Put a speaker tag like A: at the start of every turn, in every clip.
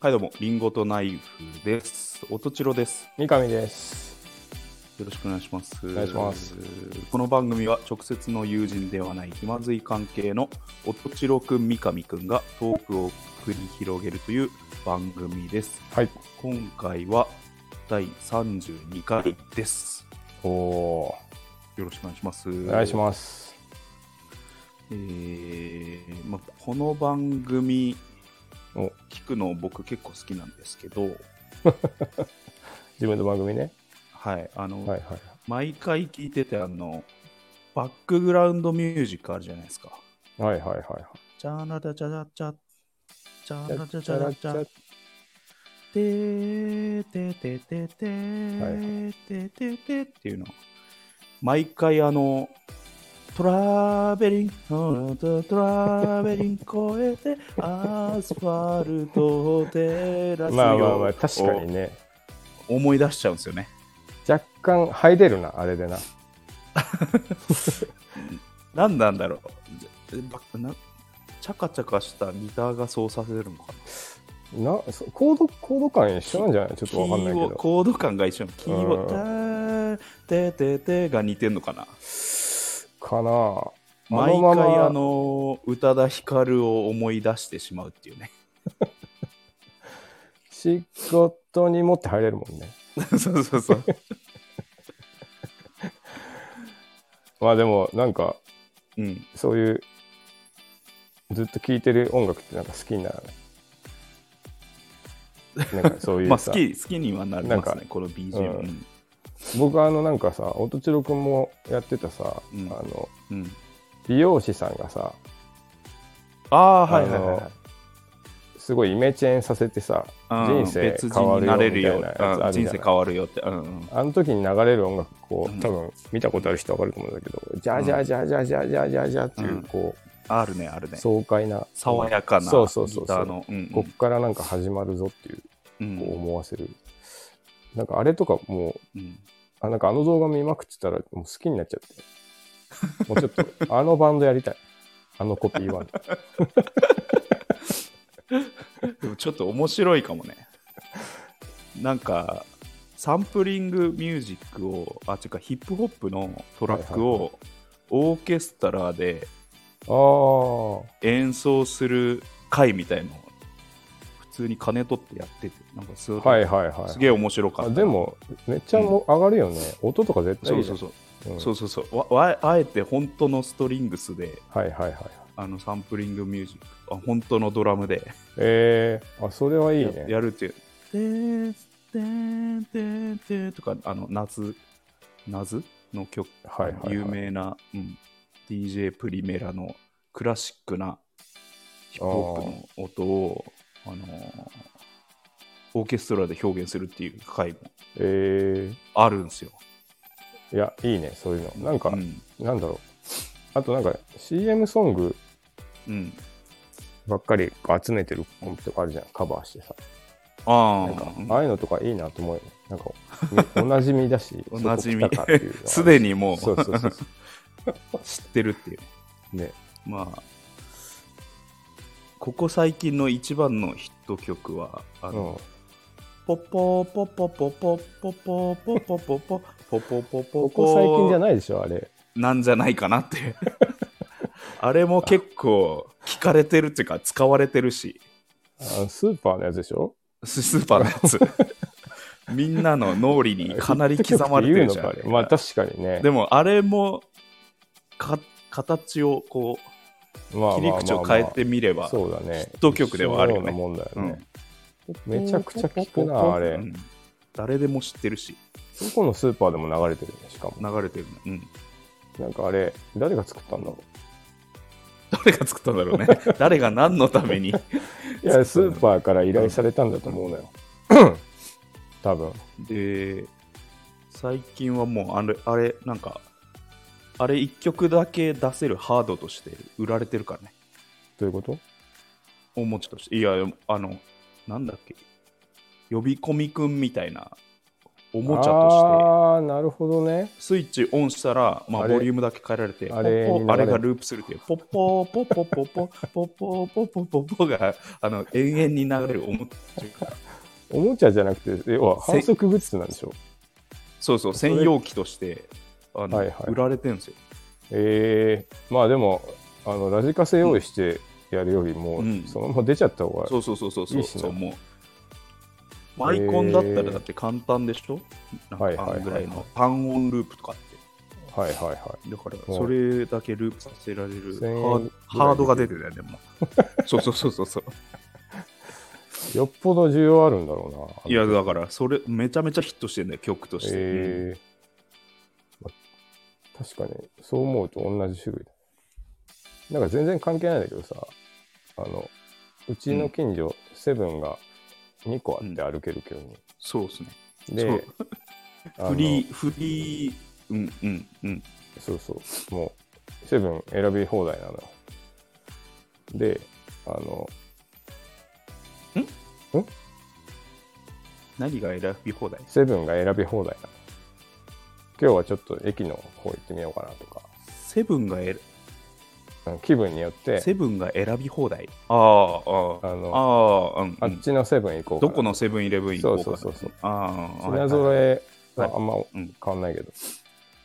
A: はい、どうも、リンゴとナイフです。おとちろです。
B: 三上です。
A: よろしくお願いします。お
B: 願いします。
A: この番組は直接の友人ではない気まずい関係のおとちろくん、三上くんがトークを繰り広げるという番組です。
B: はい。
A: 今回は第32回です。
B: おお
A: よろしくお願いします。
B: ー、お願いします。
A: えーまあ、この番組
B: お
A: 聞くの僕結構好きなんですけど、
B: 自分の番組ね。
A: はい、あの、
B: はいはい。
A: 毎回聞いててあのバックグラウンドミュージックあるじゃないですか。
B: はいはいはいはい。
A: チャラチャチャチャチャチャラチャチ
B: チャラ
A: ャチャテーテテテテ
B: はい
A: テテテっていうの毎回あのトラベリントラベリン越えてアスファルトを照らす
B: まあまあまあ、確かにね。
A: 思い出しちゃうんですよね。
B: 若干入れるな、あれでな。
A: 何なんだろうチャカチャカしたギターがそうさせるのかな
B: なコード、コード感一緒なんじゃないちょっとわかんないけど。
A: コード感が一緒のキーを
B: うん
A: ターテテテが似てんのかな
B: かな。あ
A: 毎回あの宇多田ヒカルを思い出してしまうっていうね。
B: 仕事に持って入れるもんね。
A: そうそうそう。
B: まあでも、なんか、
A: うん。
B: そういう、ずっと聴いてる音楽ってなんか好きにならない？なんかそういうさ。
A: まあ好き好きにはなりますねこの BGM
B: う
A: うん。ん
B: 僕あのなんかさ音千代くんもやってたさ、
A: うん。
B: あの
A: うん。
B: 美容師さんがさ
A: ああはいはいはいはい。
B: すごいイメチェンさせてさ
A: うん
B: 人生
A: 別
B: 変わるよみたいなやつ
A: 人生変わるよってうんうん。
B: あの時に流れる音楽こ
A: うん。
B: う多分見たことある人わかると思うんだけど「ジャージャージャージャージャージャージャージャー」っていううん。こ
A: あるねある
B: う
A: ね。
B: 爽快な
A: 爽やかな
B: そうそうそう
A: ギターのうん。
B: こっからなんか始まるぞっていう
A: うん。
B: こう思わせるなんかあれとかもう
A: うん。
B: あなんかあの動画見まくってたらもう好きになっちゃって。もうちょっと あのバンドやりたい。あのコピーバンド。
A: でもちょっと面白いかもね。なんか、サンプリングミュージックを、あ、違うか、ヒップホップのトラックをオーケストラで
B: ああ
A: 演奏する回みたいのを普通に金取ってやってて、なんかすごい
B: はいはいはい。
A: すげえ面白かった。
B: あで、も、めっちゃも上がるよね。音とか絶対いい。
A: そうそうんそう。
B: うん
A: そうそうそうわわあえて本当のストリングスで
B: はいはいはい。
A: あのサンプリングミュージックあ本当のドラムで
B: えー、あ、それはいい
A: や
B: ね。
A: やるっていう。てーてーてーてーとか、あの、夏、夏の曲、
B: はいはいはい
A: 有名な、うん、DJ プリメラのクラシックなヒップホップの音を、あのーオーケストラで表現するっていう回も
B: え
A: あるんですよ。
B: ー、いや、いいね、そういうの。なんか、
A: うん。
B: なんだろう。あとなんか CM ソング
A: うん、
B: ばっかり集めてるコンピとかあるじゃん、カバーしてさ。
A: あ
B: なんか、
A: あ、
B: ああいうのとかいいなと思うよね。なんか、みおなじみだし、
A: おなじみ
B: そこ来たかっていうのは
A: すでにもう
B: そうそうそうそ
A: 知ってるっていう。
B: う。ね。
A: まあ、ここ最近の一番のヒット曲は、あ
B: うん
A: の、。ポポポポポポポポポポポポポポポポポ
B: ここ最近じゃ
A: ない
B: でしょ、あれ。
A: なんじゃないかなって。あれも結構聞かれてるっていうか使われてるし、
B: あスーパーのやつでしょ
A: ススーパーのやつ。みんなの脳裏にかなり刻まれてるじゃん
B: まあ確かにね。
A: でもあれもか形をこ
B: まあ
A: う切り口を変えてみれば。ヒット曲ではあるよね
B: もんだよ
A: うん
B: ね。めちゃくちゃ聞くな、あれ
A: う。ん誰でも知ってるし、
B: どこのスーパーでも流れてるね、しかも。
A: 流れてるの。うん。
B: なんかあれ、誰が作ったんだろ
A: 誰が作ったんだろうね。誰が何のために？
B: う。いや、スーパーから依頼されたんだと思うのよ。多分。
A: で、最近はもうあれ、あれ、なんか、あれ一曲だけ出せるハードとして売られてるからね。
B: どういうこと？
A: おもちとして。いや、あの、なんだっけ。呼び込みくんみたいなおもちゃと
B: ああ、なるほどね。
A: してスイッチオンしたら、まあ、ボリュームだけ変えられて
B: あれ
A: ポッポあ
B: れ
A: がループするっていうポッポーポッポッポッポッポッポッポッポッポッポがあの永遠に流れるおもちゃ
B: おもちゃじゃなくて、要は反則グッズなんでしょ？
A: そうそう専用機としてあの、
B: はいはい。
A: 売られてるんですよ。
B: ええまあでも、あの、ラジカセ用意してやるよりも、
A: うん。
B: そのまま出ちゃった方が、
A: そうそうそうそうそう。
B: いいっすね。
A: そうもうマイコンだったらだって簡単でしょ、なん
B: はいはいはい
A: かあんぐらいの単音ループとかって。
B: はいはいはい。
A: だからそれだけループさせられる
B: 1000円
A: ハードが出てたよねもう。そうそうそうそうそう。
B: よっぽど需要あるんだろうな。
A: いやだからそれめちゃめちゃヒットしてんだよ曲として、
B: え確かに、そう思うと同じ種類だ。なんか全然関係ないんだけどさ、あの、うちの近所、セブンが2個あって歩ける距離に。
A: そうですね。
B: で、
A: フリーフリーうんうんうん。
B: そうそう、もう、セブン選び放題なのよ。で、あの、
A: 何が選び放題？
B: セブンが選び放題なの。今日はちょっと駅の方行ってみようかなとか、
A: セブンがえ
B: うん気分によって、
A: セブンが選び放題。あああ
B: あ
A: あ
B: の、
A: ああ、うんうん。
B: あっちのセブン行こうかな。
A: どこのセブンイレブン行こうか
B: そうそうそうそう。
A: ああ
B: 品揃え
A: は
B: はい。あんま
A: うん。
B: 変わんないけど、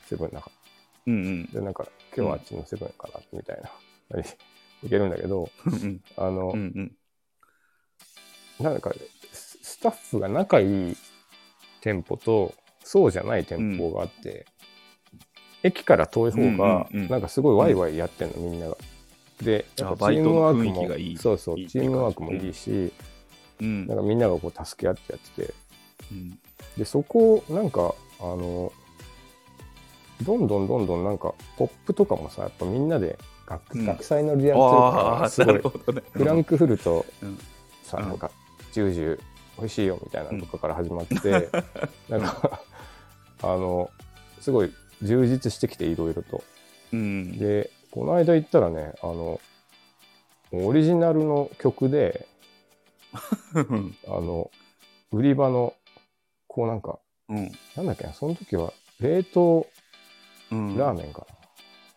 B: セブンの中。
A: うんうん。
B: でなんか今日はあっちのセブンかなみたいな、いけるんだけど
A: うん。
B: あの、
A: うんうん。
B: なんかススタッフが仲いい店舗とそうじゃない店舗があって、駅から遠い方が
A: うんうんうん。
B: なんかすごいワイワイやってんの、みんなが。で、
A: あ
B: やっぱチームワークも
A: いい。
B: そうそうチームワークもいいし、
A: うん。
B: なんかみんながこう助け合ってやってて。
A: うん。
B: でそこなんかあのどんどんどんどんなんかポップとかもさやっぱみんなで学,、
A: うん。
B: 学祭のリアル
A: あ
B: と
A: あな
B: かすごい。フランクフルト
A: うんうん。
B: さなんかジュージュー美味しいよみたいなのとかから始まって、なんかあのすごい充実してきていろいろと。
A: うん。
B: でこの間行ったらねあのオリジナルの曲で
A: うん
B: あの売り場のこうなんか
A: うん。
B: なんだっけなその時は冷凍
A: うん。
B: ラーメンか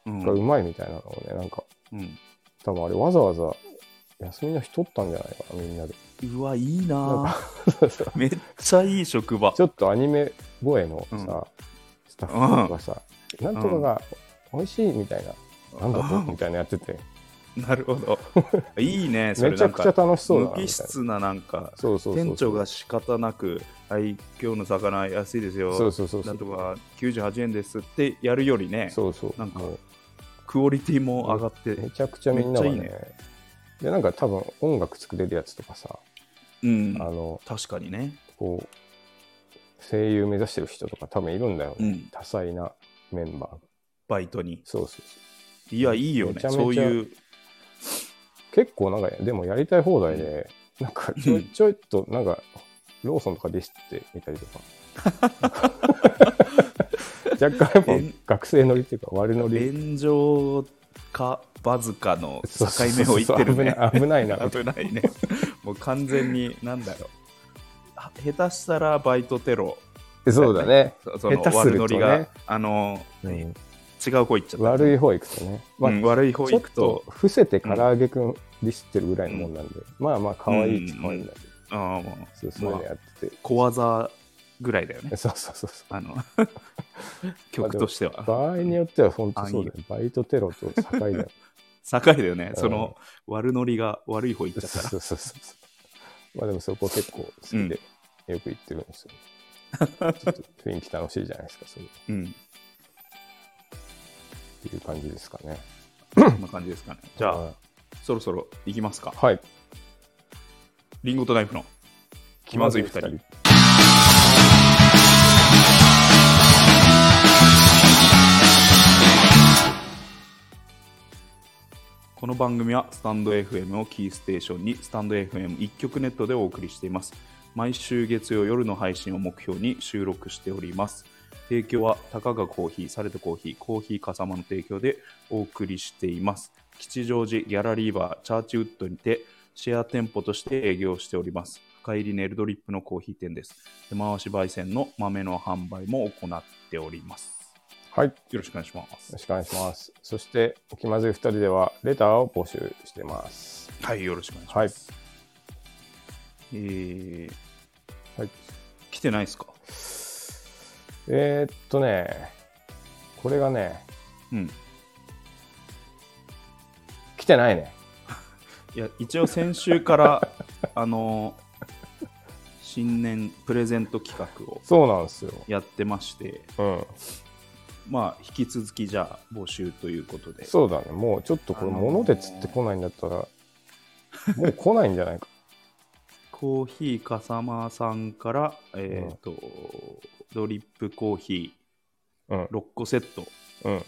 B: な、
A: うん。
B: がうまいみたいなのをねなんか
A: うん。
B: 多分あれわざわざ休みの日取ったんじゃないかなみんなで
A: うわいい
B: な。
A: めっちゃいい職場
B: ちょっとアニメ声のさ、
A: うん。
B: スタッフとかさ、なんとかが美味しいみたいな、なんだと
A: うん
B: みたいなやってて、
A: なるほど。いいねそれ。
B: めちゃくちゃ楽しそうだな
A: 無。機質ななんか
B: そうそうそうそう。
A: 店長が仕方なく「はい今日の魚安いですよ」
B: そうそうそうそう。ん
A: なとか98円ですってやるよりね
B: そうそう
A: なんか
B: も
A: クオリティも上がって
B: うめちゃくちゃみんながね
A: めっちゃいいね
B: でなんか多分音楽作れるやつとかさ、
A: うん。
B: あの
A: 確かにね。
B: こう声優目指してる人とか多分いるんだよね、
A: うん。
B: 多彩なメンバー。が
A: バイトに。
B: そうそうそう。
A: いやいいよね。そういう。
B: 結構なんかでもやりたい放題で、なんか ちょいちょいっとなんかローソンとかディスってみたりとか。若干やっぱ学生乗りっていうか悪乗り。
A: 炎上かバズかの 境目を言ってるね。
B: そ う危ない危な。
A: 危ないね。もう完全になんだろう。あ下手したらバイトテロ。
B: なそうだね、
A: そその
B: 下手する
A: リがあの、
B: うん
A: 違う方行っちゃった。
B: 悪い方行くとね、まあ
A: うん悪い方行くと。
B: と伏せて唐揚げくんディスってるぐらいのもんなんで、まあまあ可愛いっちゃ可愛いんだけど、
A: ああまあ
B: そうそういうのやってて、
A: 小技ぐらいだよね。
B: そうそうそうそう。
A: あの曲としては。
B: 場合によっては本当そうだよ。バイトテロと境だよ
A: 境だよね、
B: うん。
A: その悪ノリが悪い方行っちゃったら。
B: そうそうそうそう。まあでもそこ結構好きでよく行ってるんですよ。ちょっと雰囲気楽しいじゃないですか、そういう
A: うん。
B: っていう感じですかね。
A: そんな感じですかね。じゃあ。
B: はい。
A: そろそろ行きますか。
B: はい。
A: リンゴとナイフの。気まずい二人。この番組はスタンド FM をキーステーションにスタンド FM 一曲ネットでお送りしています。毎週月曜夜の配信を目標に収録しております。提供はたかがコーヒー、サレトコーヒー、コーヒーかさまの提供でお送りしています。吉祥寺ギャラリーバーチャーチウッドにてシェア店舗として営業しております。深入りネルドリップのコーヒー店です。手回し焙煎の豆の販売も行っております。
B: はい。よ
A: よろしくお願いします
B: ろ。しくお願いします。そして、気まずい2人では、レターを募集してます。
A: はい、よろしくお願いします。えー、
B: はい。
A: 来てないですか？
B: えー、っとね、これがね、
A: うん。
B: 来てないね。
A: いや、一応先週から、あのー新年プレゼント企画を
B: そうなんですよ。
A: やってまして、
B: うん。
A: まあ、引き続きじゃあ募集ということで。
B: そうだね。もうちょっとこれ、
A: あのー
B: 物で釣ってこないんだったら、もう来ないんじゃないか。
A: コーヒーかさまさんから、えっ、と、ドリップコーヒ
B: うん
A: ー。6個セット
B: うん。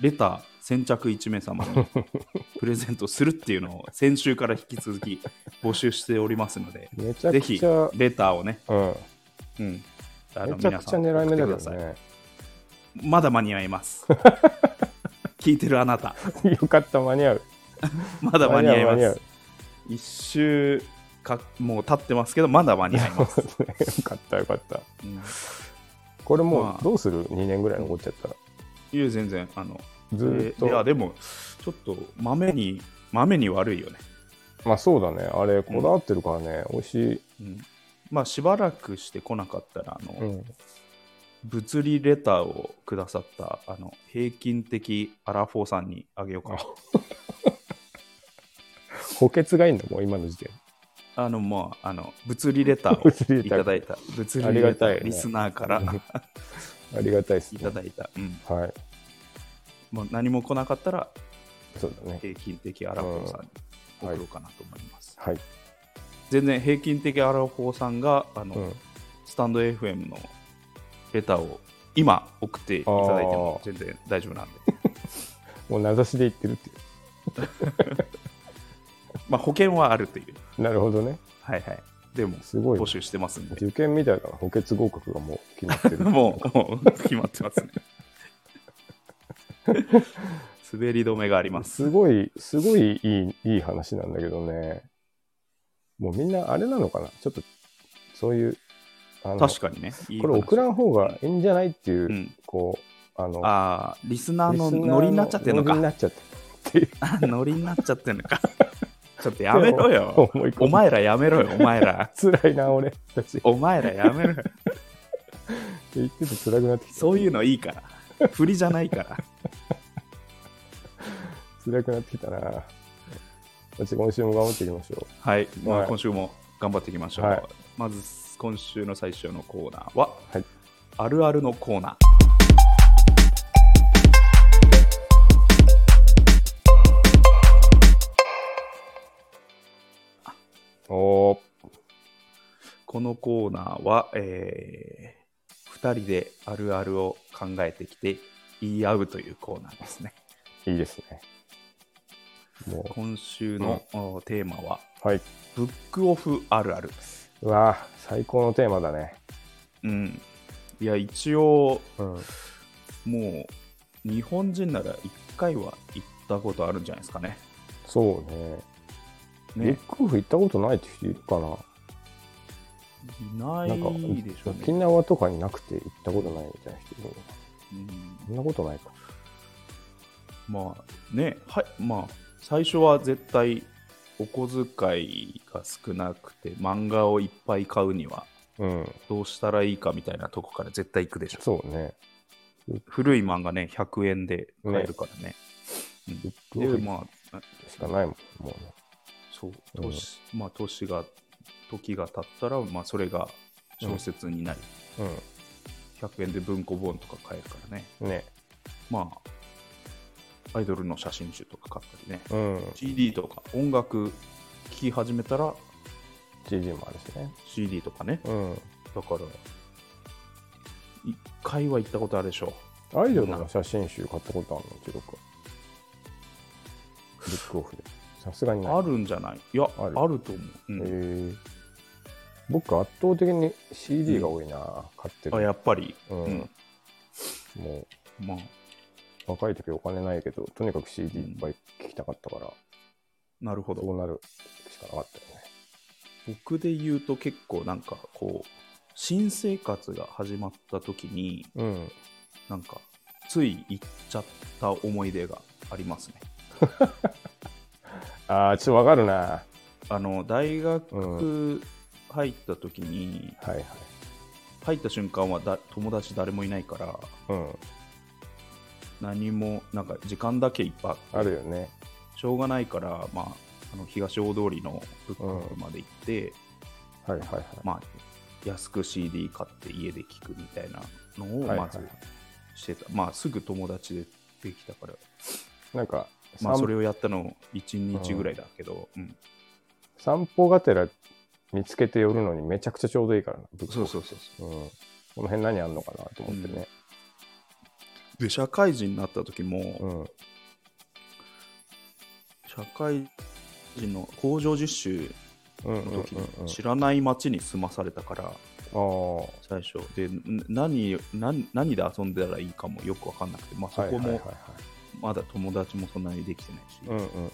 A: レター先着1名様に プレゼントするっていうのを先週から引き続き募集しておりますので、ぜひレターをね、
B: うん。
A: うん、あの
B: めちゃくちゃ狙い目だ
A: さ
B: ね。
A: いまだ間に合います。聞いてるあなた、
B: よかった、間に合う。
A: まだ間に合います。一週かもう経ってますけど、まだ間に合います。
B: よかった、よかった。
A: うん
B: これも
A: まあ
B: うどうする ?2 年ぐらい残っちゃったら。
A: いえ、全然、あの、
B: ずーっ
A: えいや、
B: と。
A: でも、ちょっと豆に、豆に悪いよね。
B: まあそうだね。あれ、こだわってるからね、美味しい。
A: うん、まあ、しばらくしてこなかったら、あの、
B: うん。
A: 物理レターをくださった、あの、平均的アラフォーさんにあげようかな。
B: 補欠がいいんだ、もう今の時点。
A: あの、まあ、あの、物理レターをいただいた、物理レター、
B: がたいね
A: リスナーから
B: う んありがたいです
A: い
B: ね。
A: ただいた。うん。
B: はい。
A: もう何も来なかったら、
B: そうだね。
A: 平均的アラフォーさんに送ろうかなと思います。
B: はい。
A: 全然平均的アラフォーさんが、あの、
B: うん。
A: スタンド FM のレターを今送っていただいても
B: あ
A: 全然大丈夫なんで。
B: もう名指しで言ってるってい
A: まあ保険はあるという。
B: う。なるほどね。
A: はいはい。でも
B: すごい
A: 募。集してますんで。
B: 受験みたいだな。補欠合格がもう決まってる。
A: もうもう決まってますね。滑り止めがあります。
B: すごい、すごいいいいい話なんだけどね。もうみんなあれなのかな？ちょっと、そういう、
A: 確かにね。いい
B: これ送らん方がいいんじゃないっていう、
A: うん。
B: こう、あの、
A: ああ、リスナーのノリになっちゃってんのか。
B: ノリになっちゃってっていう
A: あノリになっちゃってんのか。ちょっとやめろよ。お前らやめろよ、お前ら。
B: 辛いな、俺たち。
A: お前らやめろよ。
B: 言ってて辛くなってきた。
A: そういうのいいから。振りじゃないから。
B: 辛くなってきたな。今週も頑張っていきましょ
A: はい、まあ
B: はい
A: 今週も頑張っていきましょう。
B: はい
A: まず今週の最初のコーナーは、
B: はい
A: あるあるのコーナー。
B: う。おー、
A: このコーナーは、え2人であるあるを考えてきて言い合うというコーナーですね。
B: いいですね。も
A: 今週の、おテーマは、
B: う、はい。
A: ブックオフあるある。
B: うわぁ最高のテーマだね。
A: うん。いや、一応、
B: うん。
A: もう、日本人なら1回は行ったことあるんじゃないですかね。
B: そうね。ブッ
A: ね、
B: クオフ行ったことないって人いるかな
A: い
B: なんか
A: ないでしょうね。
B: 沖縄とかになくて行ったことないみたいな人いるのか
A: うん
B: なそんなことないか。
A: まあね、はい、まあ、最初は絶対お小遣いが少なくて、漫画をいっぱい買うには
B: うん。
A: どうしたらいいかみたいなとこから絶対行くでしょ。
B: そうね。
A: 古い漫画ね、100円で買えるからね。
B: ブック
A: で、まあ、
B: しかないもん。もうね。
A: そう、
B: うん
A: 年、まあ、年が、時が経ったら、まあ、それが小説になり、100円で文庫本とか買えるからね。
B: うん。ね。
A: まあ、アイドルの写真集とか買ったりね。
B: うん。
A: CD とか音楽聴き始めたら
B: GG もあるしね。
A: CD とかね。
B: うん。
A: だから、一回は行ったことあるでしょ
B: アイドルの写真集買ったことあるの？チロ君。ブックオフで。さすがに。
A: あるんじゃない？いや、
B: ある
A: あると思う。うん
B: へー僕圧倒的に CD が多いな、買ってる。
A: あやっぱり、
B: うん
A: うん
B: も
A: まあ、
B: う若い時お金ないけど、とにかく CD いっぱい聴きたかったから、
A: なるほど。
B: そうなるしかなかったよね。
A: 僕で言うと結構なんかこう新生活が始まった時に
B: うん。
A: なんかつい行っちゃった思い出がありますね
B: ああ、ちょっとわかるな。
A: あの大学入った時に、
B: はいはい。
A: 入った瞬間はだ友達誰もいないから
B: うん。
A: 何もなんか時間だけいっぱいあって
B: あるよね。
A: しょうがないから、まあ、あの東大通りのブックまで行って、
B: はいはいはい。
A: まあ、安く CD 買って家で聴くみたいなのを
B: はいはい
A: まずしてた、まあすぐ友達でできたから、
B: なんか、
A: まあ、
B: 散
A: それをやったの1日ぐらいだけど、うん
B: 散歩がてら見つけて寄るのにめちゃくちゃちょうどいいからな。
A: そうそうそうそう
B: うん。この辺何あんのかなと思ってね。
A: で社会人になった時も、
B: うん。
A: 社会人の工場実習の時知らない町に住まされたから。最初。でん何何何で遊んでたらいいかもよく分かんなくて、まあ、そこもまだ友達もそんなにできてないし、
B: うんうんうんうん。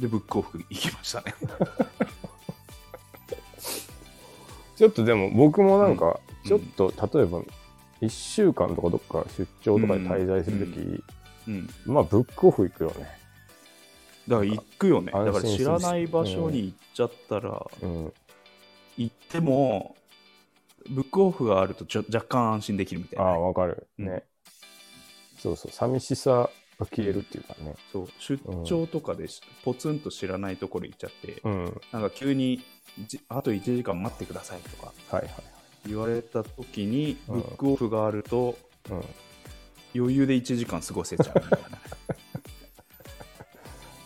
A: でブックオフ行きましたね。
B: ちょっとでも僕もなんか、
A: うん。
B: ちょっと例えば1週間とかどっか出張とかで滞在するとき、
A: うん
B: まあブックオフ行くよね。
A: だから行くよね
B: 安
A: だから知らない場所に行っちゃったら、
B: うん。
A: 行ってもブックオフがあるとちょ若干安心できるみたい
B: ああ、
A: なね、
B: わかる。
A: うん
B: ね。そうそう、寂しさが消えるっていうかね。
A: そう出張とかでしポツンと知らないところ行っちゃって、
B: うん。はい
A: なんか急にじあと1時間待ってくださいとか
B: はいはい。
A: 言われた時に
B: うん。
A: ブックオフがあると
B: うん。
A: 余裕で1時間過ごせちゃうみたいな。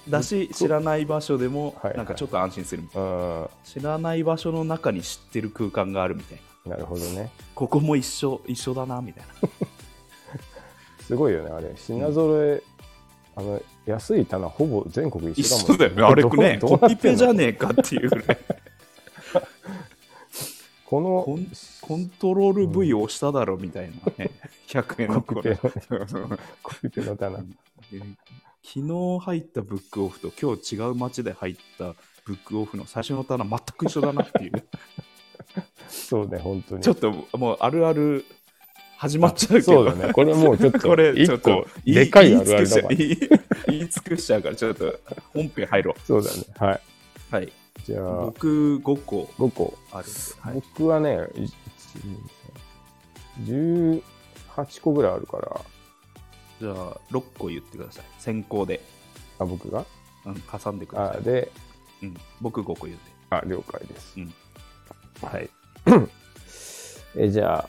A: だし知らない場所でも
B: はいはい。
A: なんかちょっと安心するみたいな、
B: うん。
A: 知らない場所の中に知ってる空間があるみたいな。
B: なるほどね。
A: ここも一緒一緒だなみたいな。
B: すごいよね、あれ。品揃え、あの、安い棚ほぼ全国一
A: 一
B: 緒だもん
A: 緒だよねあれねコピペじゃ
B: ね
A: ねえかっていうぐらい
B: この
A: コンコントロール V を押しただろみたいなね、100円の
B: コピペコピペの棚。
A: で昨日入ったブックオフと今日違う街で入ったブックオフの最初の棚全く一緒だなっていう
B: そうね、本当に。
A: ちょっともうあるある始まっちゃうけど
B: そうだね。これもうちょっと、
A: これちょっと
B: でかいあるあるだわ。
A: 言い尽くしちゃう言い言い尽くしちゃうからちょっと本編入ろ
B: そうだね。はい。
A: うはい
B: じゃあ、
A: 僕5個
B: 5個。
A: あるんで、はい、
B: 僕はね、い18個ぐらいあるから、
A: じゃあ6個言ってください先行で、
B: あ、僕が？
A: うん、挟んでください、
B: あで、
A: うん、僕5個言って
B: あ、了解です。
A: うん
B: はい。えじゃあ、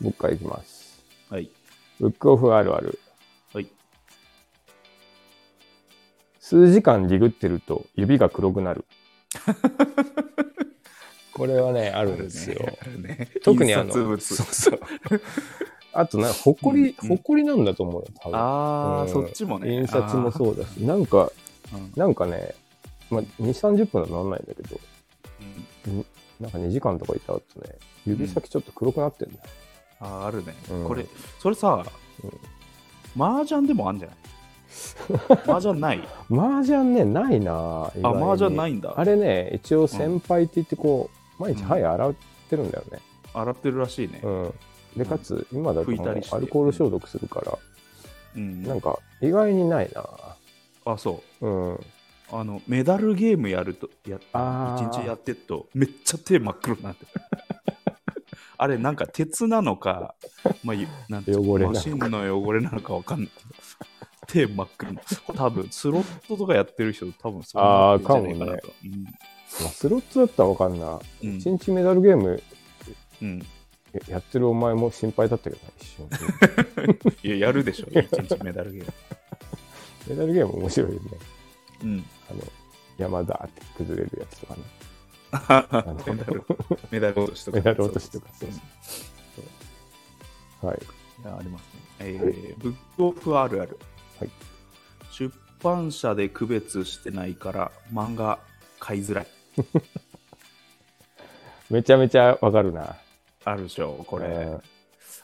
B: 僕からいきます。
A: はい
B: ブックオフあるある。
A: はい
B: 数時間ディグってると指が黒くなる。これはね、あるんですよ。
A: あるね。
B: 特にあのそうそう。あとな、ほこり、
A: うん
B: ほこりなんだと思うよ、多分。
A: ああ、
B: うん。
A: そっちもね。
B: 印刷もそうだし、なんか、なんかね、まあ、2、30分はなんないんだけど、
A: うん。
B: なんか2時間とかいた後ね、指先ちょっと黒くなってんだよ。
A: あーあるね、
B: うん。
A: これそれさ、
B: うん。
A: 麻雀でもあんじゃない？麻雀ない？
B: 麻雀ね、ないな
A: あ麻雀ないんだ。
B: あれね、一応先輩って言ってこう、毎日
A: うん
B: はい洗ってるんだよね。
A: 洗ってるらしいね。
B: うん。で、かつ、今だとアルコール消毒するから、
A: うん
B: なんか意外にないな。
A: あそう。
B: うん。
A: あのメダルゲームやるとや
B: あー。
A: 一日やってるとめっちゃ手真っ黒になって。る あれなんか鉄なのか、まあ、ゆなんて
B: 汚れ
A: マシンの汚れなのかわかんない。けど手真っ黒これ多分スロットとかやってる人多分そうなってんじゃないかなと。
B: まあ、スロットだったらわかんな。
A: うん。
B: 一日メダルゲーム
A: うん、うん
B: ややってるお前も心配だったけどな、一瞬。
A: いややるでしょ。一日メダルゲーム。
B: メダルゲーム面白いよね。
A: うん。
B: あの、山だって崩れるやつとかね。
A: メダル。メダル落としとか。
B: メダル落としとか
A: そうそう
B: はい。
A: ありますね。えーブックオフあるある。
B: はい
A: 出版社で区別してないから漫画買いづらい。
B: めちゃめちゃわかるな。
A: あるでしょ、これ。
B: うん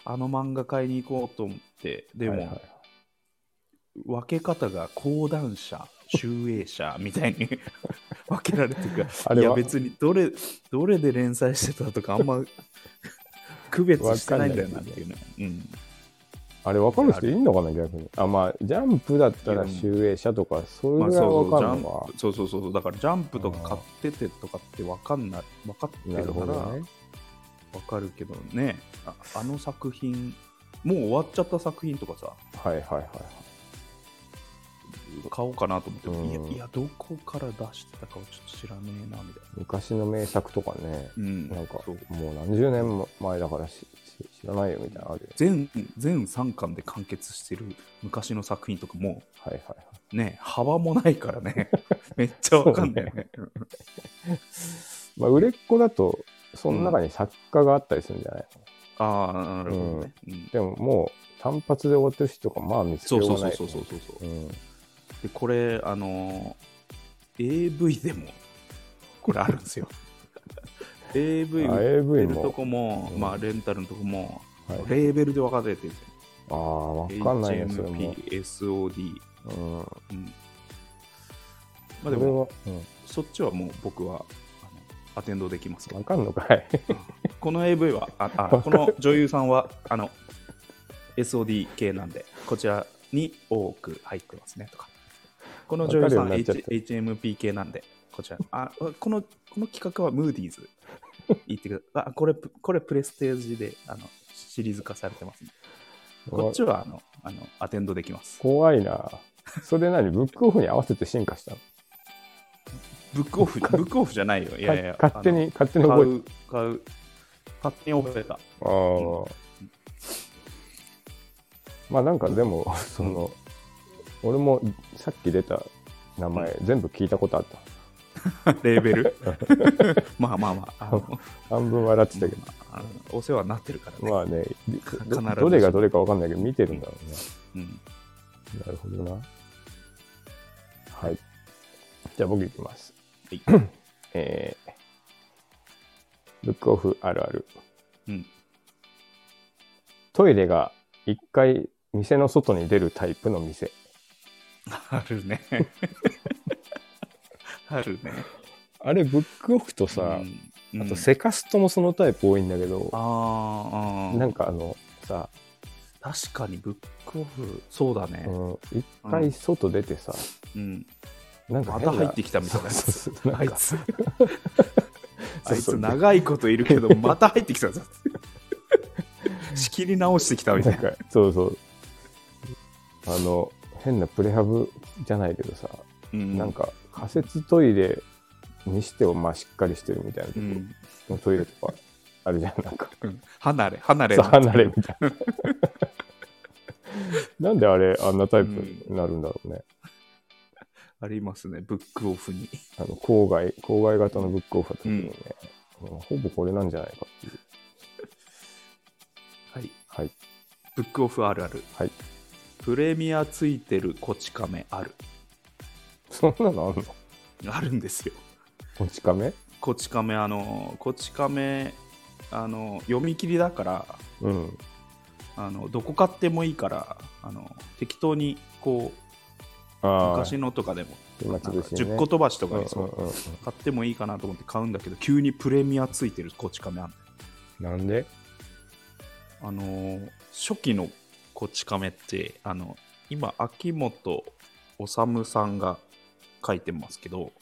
A: あの漫画買いに行こうと思って、でも、
B: はいはい
A: 分け方が講談社、集英社みたいに 分けられてるから、
B: あれは？
A: いや別にどれ、どれで連載してたとかあんま区別してないんだよなっていうね。うん。
B: あれ分かる人いんのかな逆に。あまあジャンプだったら集英社とかそういう
A: まあ
B: ぐらい
A: そうそうジャン
B: 分かるのか、
A: プそうそうそう。だからジャンプとか買っててとかって分かんない分かって
B: なる
A: るから分かるけどね。ああの作品もう終わっちゃった作品とかさ。
B: はいはいはい
A: 買おうかなと思っても、
B: うん。
A: いやいやどこから出してたかはちょっと知らねえなみたいな。
B: 昔の名作とかね。
A: うん。
B: なんかもう何十年前だからしし知らないよみたいなのあるよ。
A: 全全3巻で完結してる昔の作品とかも
B: はいはいは
A: うね幅もないからね。めっちゃ分かんないよね。
B: いまあ売れっ子だとその中に作家があったりするんじゃない
A: ああなるほどね、うん。
B: でももう単発で終わってる人とかまあ見つけ
A: そう
B: ようがない
A: そうそうそうそうそうそう。
B: うん。
A: でこれあのー AV でもこれあるんですよ AV
B: あ
A: 売
B: AV
A: ってると
B: も。
A: こも、
B: うん。
A: まあ、レンタルのとこも、
B: はい。
A: レーベルで分かれてる
B: ああわかんないねそれも
A: HMP、SOD、
B: うん。
A: うん。まあ、でも
B: は、うん。
A: そっちはもう僕はあのアテンドできますけど。
B: わかんのかい。
A: この AV はああこの女優さんはあの SOD 系なんでこちらに多く入ってますねとか。この女優さん
B: わかるようになっちゃっ
A: H
B: た
A: HMP 系なんでこちら。あこのこの企画はムーディーズ。言ってください あこれこれプレステージであのシリーズ化されてますんで。こっちはあのあのアテンドできます。
B: 怖いな。それ何？ブックオフに合わせて進化したの？
A: ブックオフブックオフじゃないよ。いやいや
B: か勝手に勝手に覚えて。
A: 買う買う勝手に覚えた。
B: ああ、まあなんかでもその、俺もさっき出た名前、全部聞いたことあった
A: レーベル？まあまあまあ
B: 半分笑ってたけど、
A: あのお世話になってるからね。
B: まあねどどれがどれかわかんないけど見てるんだろうね、
A: うん、
B: なるほどな。はい。じゃあ僕いきます。
A: はい。
B: えー、ブックオフあるある。
A: うん、
B: トイレが一回店の外に出るタイプの店。
A: あるね。あるね。
B: あれブックオフとさ、
A: うん
B: あとセカストもそのタイプ多いんだけど、
A: あーあー
B: なんかあのさ、
A: 確かにブックオフ、そうだね。
B: うん一回外出てさ、
A: うん、
B: なんか
A: また入ってきたみたいなやつ。
B: そうそう
A: あいつ、あいつ長いこといるけど、また入ってきたぞ。仕切り直してきたみた
B: ないん
A: な。
B: かそうそうあの変なプレハブじゃないけどさ、
A: うん
B: なんか仮設トイレにしてもまあしっかりしてるみたいな。とこ
A: うん。
B: のトイレとかあるじゃんなんか。
A: うん。離れ、離れ。
B: 離れみたいな。なんであれあんなタイプになるんだろうね、
A: ありますね、ブックオフに。
B: あの郊外郊外型のブックオフだった時にね、うんほぼこれなんじゃないかっていう。
A: はい。
B: はい。
A: ブックオフあるある。
B: はい。
A: プレミアついてるこち亀ある。
B: そんなのあんの？
A: あるんですよ。
B: こち亀？
A: こち亀、あの、こち亀、あの、読み切りだから、
B: うん。
A: あのどこ買ってもいいから、あの適当にこう、昔のとかでも、
B: 今
A: なんか
B: 潰しにね
A: 10個飛ばしとか
B: うん
A: にそう、買ってもいいかなと思って買うんだけど、急にプレミアついてるこち亀あん
B: なんで？
A: あのー初期のこち亀ってあの今秋元治さんが書いてますけど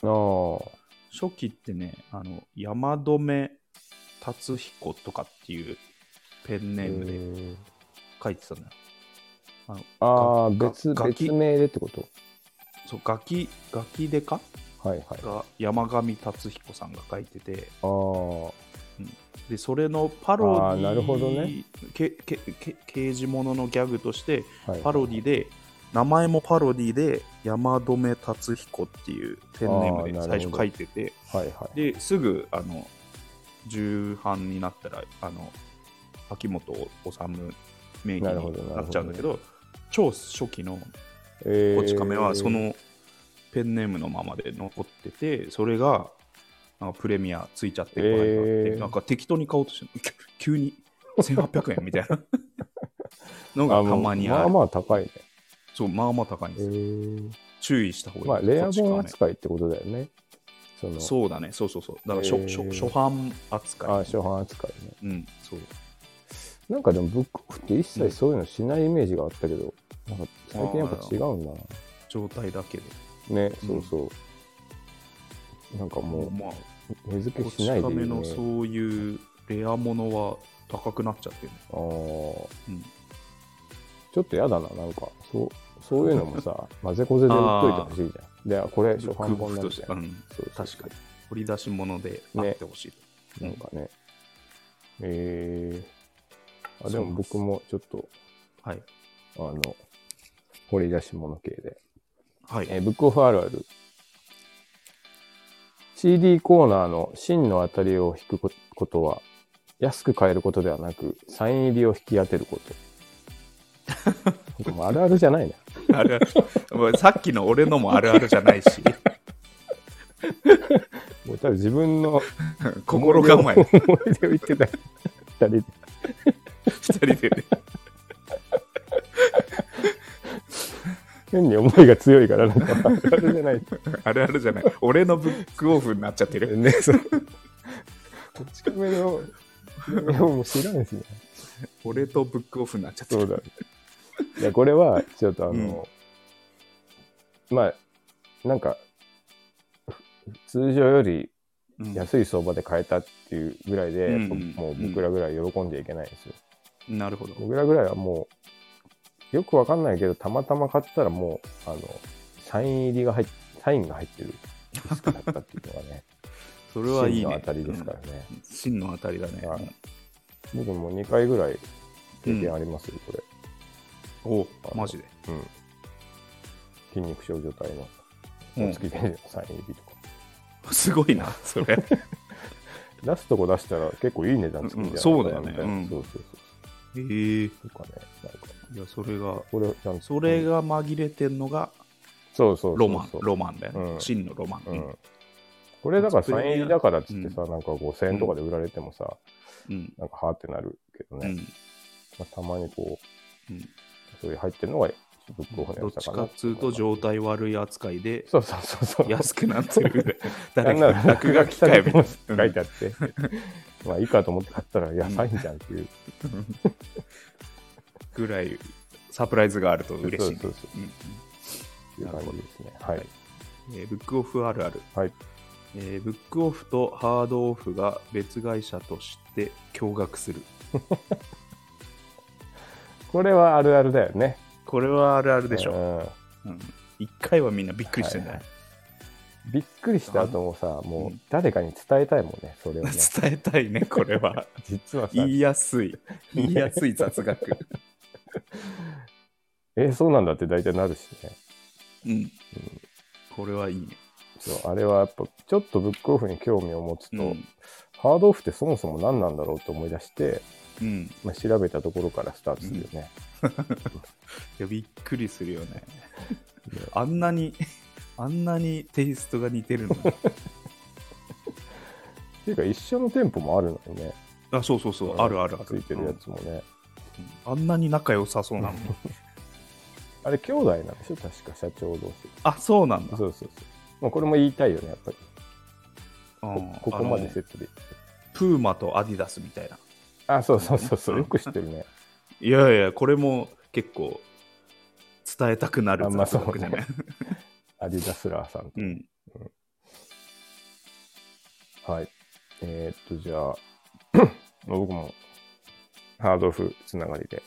A: 初期ってねあの山留達彦とかっていうペンネームで
B: へ
A: 書いてたのよ。あ
B: あ別別名でってこと？
A: そうガキガキデカ
B: はいはい。
A: が山上達彦さんが書いてて
B: ああ
A: でそれのパロディ
B: なるほどね。
A: けけけ刑事もののギャグとして
B: はい
A: パロディで名前もパロディで山留達彦っていうペンネームで最初書いてて
B: はいはい。
A: ですぐあの重版になったらあの秋元治名義になっちゃうんだけど超初期の
B: え
A: こち亀はそのペンネームのままで残っててそれがなんかプレミアついちゃってる場合があって、
B: えー。
A: なんか適当に買おうとしてる 急に1800円みたいなのがたまにある。
B: まあまあ高いね
A: そう、まあまあ高いん
B: え
A: ですよ。
B: ー、
A: 注意した方
B: まあ、
A: がいいです。
B: レア本扱いってことだよね。その、
A: そうだね、そうそうそう。だから初,、
B: へー
A: 初初版扱い。
B: あ、初版扱いね。
A: うん、そう。
B: なんかでも、ブックオフって一切そういうのしないイメージがあったけど、なんか最近やっぱ違うんだな。
A: 状態だけで。
B: ね、
A: うん
B: そうそう。なんかもう、
A: まあ、
B: 値付け
A: こ
B: しないでいいね。
A: のそういうレアものは高くなっちゃってるね。
B: あー
A: うん
B: ちょっとやだな、なんか、そう、そういうのもさ、混ぜこぜで売っといてほしいじゃん。で、これ初版本なんじゃ。
A: うんん、
B: そう
A: 確かに。掘り出し物であってほしい。
B: なんかね。えー、あ、でも僕もちょっと、
A: はい。
B: あの、掘り出し物系で。
A: はい。
B: えーブックオフあるある。CD コーナーの真の当たりを引くこことは、安く買えることではなく、サイン入りを引き当てること。あるあるじゃないな。
A: あるある。さっきの俺のもあるあるじゃないし、
B: もう多分自分の
A: 心構え、
B: 思い出を言ってた。二人で。
A: 二人でね。
B: 変に思いが強いから、なんかあるあるじゃない。
A: あるあるじゃない。俺のブックオフになっちゃってる。
B: ね、そう。こっち亀の、いやもう知らんしね。
A: 俺とブックオフになっちゃってる。
B: そうだ。いや、これは、ちょっとあの、まあ、なんか、ふ通常より
A: うん
B: 安い相場で買えたっていうぐらいで、
A: うん
B: もう僕らぐらい喜んじゃいけないんですよ。
A: なるほど。
B: 僕らぐらいはもう、よくわかんないけど、たまたま買ったらもう、あの、サイン入りが入っサインが入ってるディスクだったっていうのがね、
A: それはいいね。
B: 真の当たりですからね。
A: うん。真の当たりだね。
B: はい僕も2回ぐらい経験ありますよ、これ。
A: おマジで。
B: うん。筋肉症状態の、
A: うん
B: 月限定のサイン入りとか。
A: すごいな、それ。
B: 出すとこ出したら結構いい値段つくんじゃないかな
A: うんそうだよね
B: みたいな
A: うん
B: そうそう
A: へえ。い
B: そう。とかね、なんか、
A: や、それが、
B: これちゃんと。
A: それ、が紛れてんのが
B: そうそうそうそう
A: ロマン、ロマンだよね。
B: うん
A: 真のロマン。
B: うん。これだからサイン入りだからっつってさ、なんか5000円とかで売られてもさ、
A: うん。
B: なんかはーってなるけどね、
A: うん。
B: まあ、たまにこう、
A: うん
B: そういう入ってるのがブックオフの
A: どっち
B: やつだかな
A: かっつうと状態悪い扱いで
B: そうそうそうそう。
A: 安くなってる。誰か落書きかよみたいな。
B: 書いてあって、まあいいかと思って買ったら、いや、
A: うん
B: じゃんっていう。
A: ぐらいサプライズがあると嬉しいね。
B: そうそうそう
A: うん
B: いう感じですね。はい。
A: えーブックオフあるある、
B: はい。
A: えーブックオフとハードオフが別会社として驚愕する。
B: これはあるあるだよね。
A: これはあるあるでしょ。
B: うん
A: うん一回はみんなびっくりしてんだよ、
B: びっくりした後もさ、も
A: う
B: うん誰かに伝えたいもんね、それをね。
A: 伝えたいね、これは。
B: 実はさ、
A: 言いやすい。言いやすい雑学。
B: えーそうなんだって大体なるしね。
A: うん。これはいいね。
B: そうあれはやっぱ、ちょっとブックオフに興味を持つと、
A: うん。
B: ハードオフってそもそも何なんだろうと思い出して、
A: うん。
B: まあ、調べたところからスタートするよね。
A: いや、びっくりするよね。あんなに、あんなにテイストが似てるのに。
B: っていうか、一緒の店舗もあるのにね。
A: あ、そうそうそう、あるあるある。
B: ついてるやつもね。
A: うんあんなに仲良さそうなのに。
B: あれ、兄弟なんでしょ？確か社長同士。
A: あ、そうなんだ。
B: そうそうそう。まあ、これも言いたいよね、やっぱり。
A: うん
B: ここまで
A: あの
B: セットで。
A: プーマとアディダスみたいな。
B: あ、そうそうそうそう。
A: うん
B: よく知ってるね。
A: いやいや、これも結構伝えたくなる
B: あまあ
A: 雑学じゃない。
B: アディダスラーさんと。
A: うん。
B: はい。えー、っと、じゃあ、僕もハードオフつながりで。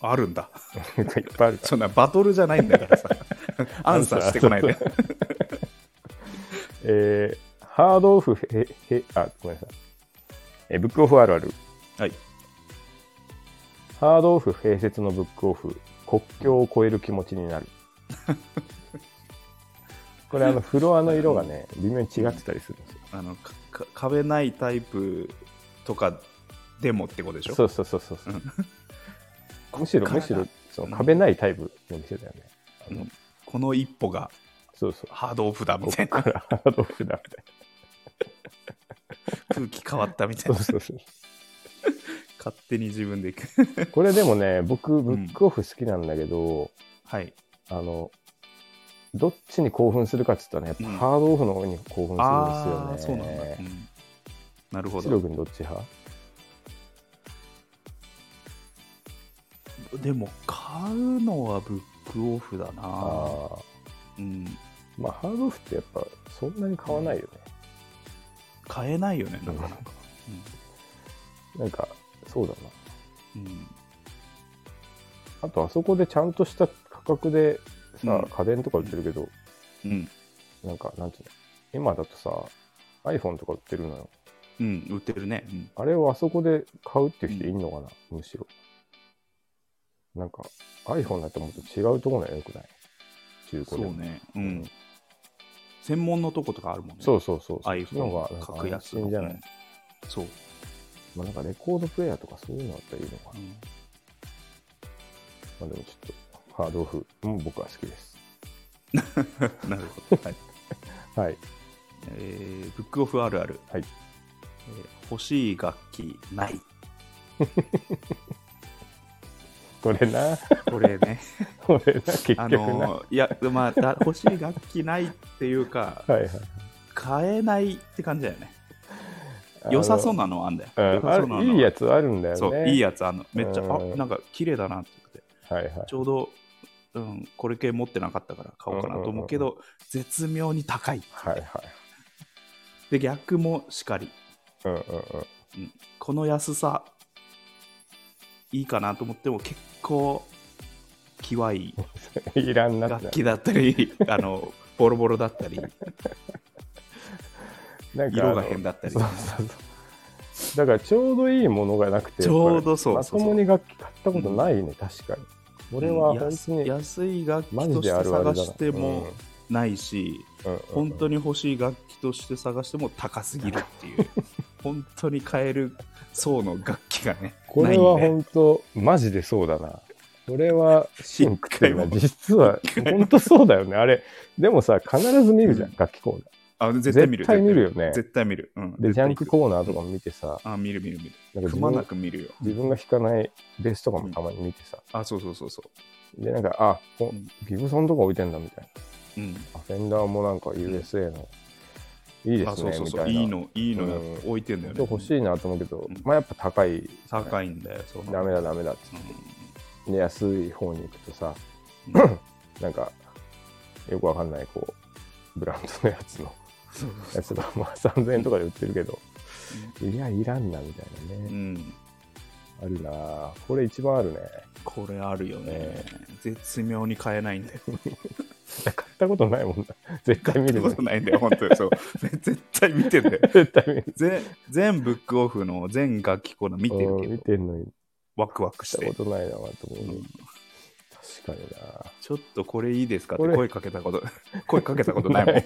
A: あるんだ。
B: いっぱいあるか
A: そんなバトルじゃないんだからさ。アンサーしてこないで。
B: えー、ハードオフへ、へ、あ、ごめんなさい。えーブックオフあるある。
A: はい。
B: ハードオフ併設のブックオフ、国境を越える気持ちになる。これ、あの、フロアの色がね、微妙に違ってたりするんですよ。
A: あのかか壁ないタイプとかでもってことでしょ？
B: そうそうそうそう。
A: うん
B: むしろ、むしろ、その壁ないタイプの店だよね。あの
A: うんこの一歩が
B: そうそう。
A: ハードオフだみ
B: こ
A: たいな
B: っからハードオフだみたい
A: 空気変わったみたい
B: な。
A: な
B: そうそうそう。
A: 勝手に自分で行く
B: これでもね、僕、ブックオフ好きなんだけど、
A: はい。
B: あの、どっちに興奮するかっつったらね、やっぱ
A: うん
B: ハードオフの方に興奮す
A: そうなんだ。
B: るんですよね。
A: うんなるほ
B: シロ
A: ど。
B: 君どっち派？
A: でも、買うのはブックオフだな。
B: ああ。
A: うん。
B: まあ、ハードオフってやっぱそんなに買わないよね。
A: 買えないよね、なかなか。
B: なんか、そうだな。
A: うん。うん
B: あと、あそこでちゃんとした価格でさ、
A: うん
B: 家電とか売ってるけど、
A: うん。
B: なんか、なんていうの？今だとさ、iPhone とか売ってるのよ。
A: うん、売ってるね。うん
B: あれをあそこで買うっていう人いんのかな、むしろ。なんか、iPhone だともっと違うところがよくない？中古で。
A: そうね。うん。専門のとことかあるもんね。
B: そうそうそう。そっちの
A: iPhone
B: 方が
A: 格安
B: 安心じゃない？
A: うんそう。
B: まあなんかレコードプレイヤーとかそういうのあったらいいのかな。
A: うん
B: まあでもちょっと、ハードオフも僕は好きです。
A: なるほど。はい。
B: はい。
A: えーブックオフあるある。
B: はい
A: えー欲しい楽器ない。
B: これな、
A: これね。
B: これな、結
A: あ
B: 局な。
A: のーいや、まあだ、欲しい楽器ないっていうか、
B: はいはい。
A: 買えないって感じだよね。良さそうなのはあんだよ。
B: うんいいやつあるんだよね。
A: そう、いいやつあんの。めっちゃ、あ
B: うん
A: なんか綺麗だなって言って。
B: はいはい。
A: ちょうど、うん、これ系持ってなかったから買おうかなと思うけど、絶妙に高い。
B: はいはい。
A: で、逆もしかり。
B: うんうんうん。
A: この安さ、いいかなと思っても結構、きわいい
B: いらんな
A: 楽器だったり、あの、ボロボロだったり、
B: なんか
A: 色が変だったり
B: そうそうそう。だからちょうどいいものがなくて、
A: ちょうどそう
B: まともに楽器買ったことないね、確かに。俺は本当
A: 安
B: に、
A: 安い楽器として。探してもないし、
B: うん、うんうん
A: 本当に欲しい楽器として探しても高すぎるっていう、本当に買える層の楽器がね、
B: これは本当、マジでそうだな。これはシンクっていうのは実は本当そうだよね。あれ、でもさ、必ず見るじゃん、
A: うん
B: 楽器コーナー。
A: あ絶対見る。
B: 絶対見るよね
A: 絶対見る。うん、
B: で、ジャンク
A: ー
B: コーナーとかも見てさ、
A: あ、見る見る見る。
B: なんか自
A: くまな
B: 分
A: く見るよ。
B: 自分が弾かないベースとかもたまに見てさ、
A: あ、そうそうそうそ
B: で、なんか、あ、こ
A: うん
B: ギブソンとか置いてんだみたいな。
A: う。うん。
B: あフェンダーもなんか USA の、いいで
A: あ、
B: すね、
A: そうそうそう。
B: みたいな。
A: いいの、いいの
B: うん
A: 置いてんだよね。
B: 欲しいなと思うけど、
A: うん
B: まあやっぱ高い。
A: 高いんだよ。そう
B: ダメだダメだって。
A: う
B: で、安い方に行くとさ、
A: ん
B: なんか、よくわかんない、こう、ブランドのやつの、やつが、まあ3000円とかで売ってるけど、いや、いらんな、みたいなね。
A: うん。
B: あるなぁこれ一番あるね。
A: これあるよね
B: え。
A: 絶妙に買えないんだよ。
B: 買ったことないもんな。絶対見る
A: こと。ないんだよ、本当に。そう。絶対見てんだよ。
B: 絶対見る。
A: 全全ブックオフの全楽器コーナー見てるけど、
B: てんのに、
A: ワクワクし
B: した
A: て
B: こ。とないなと思う、
A: うん
B: 確かにな
A: ちょっとこれいいですかって声かけたこと、声かけたことないもん。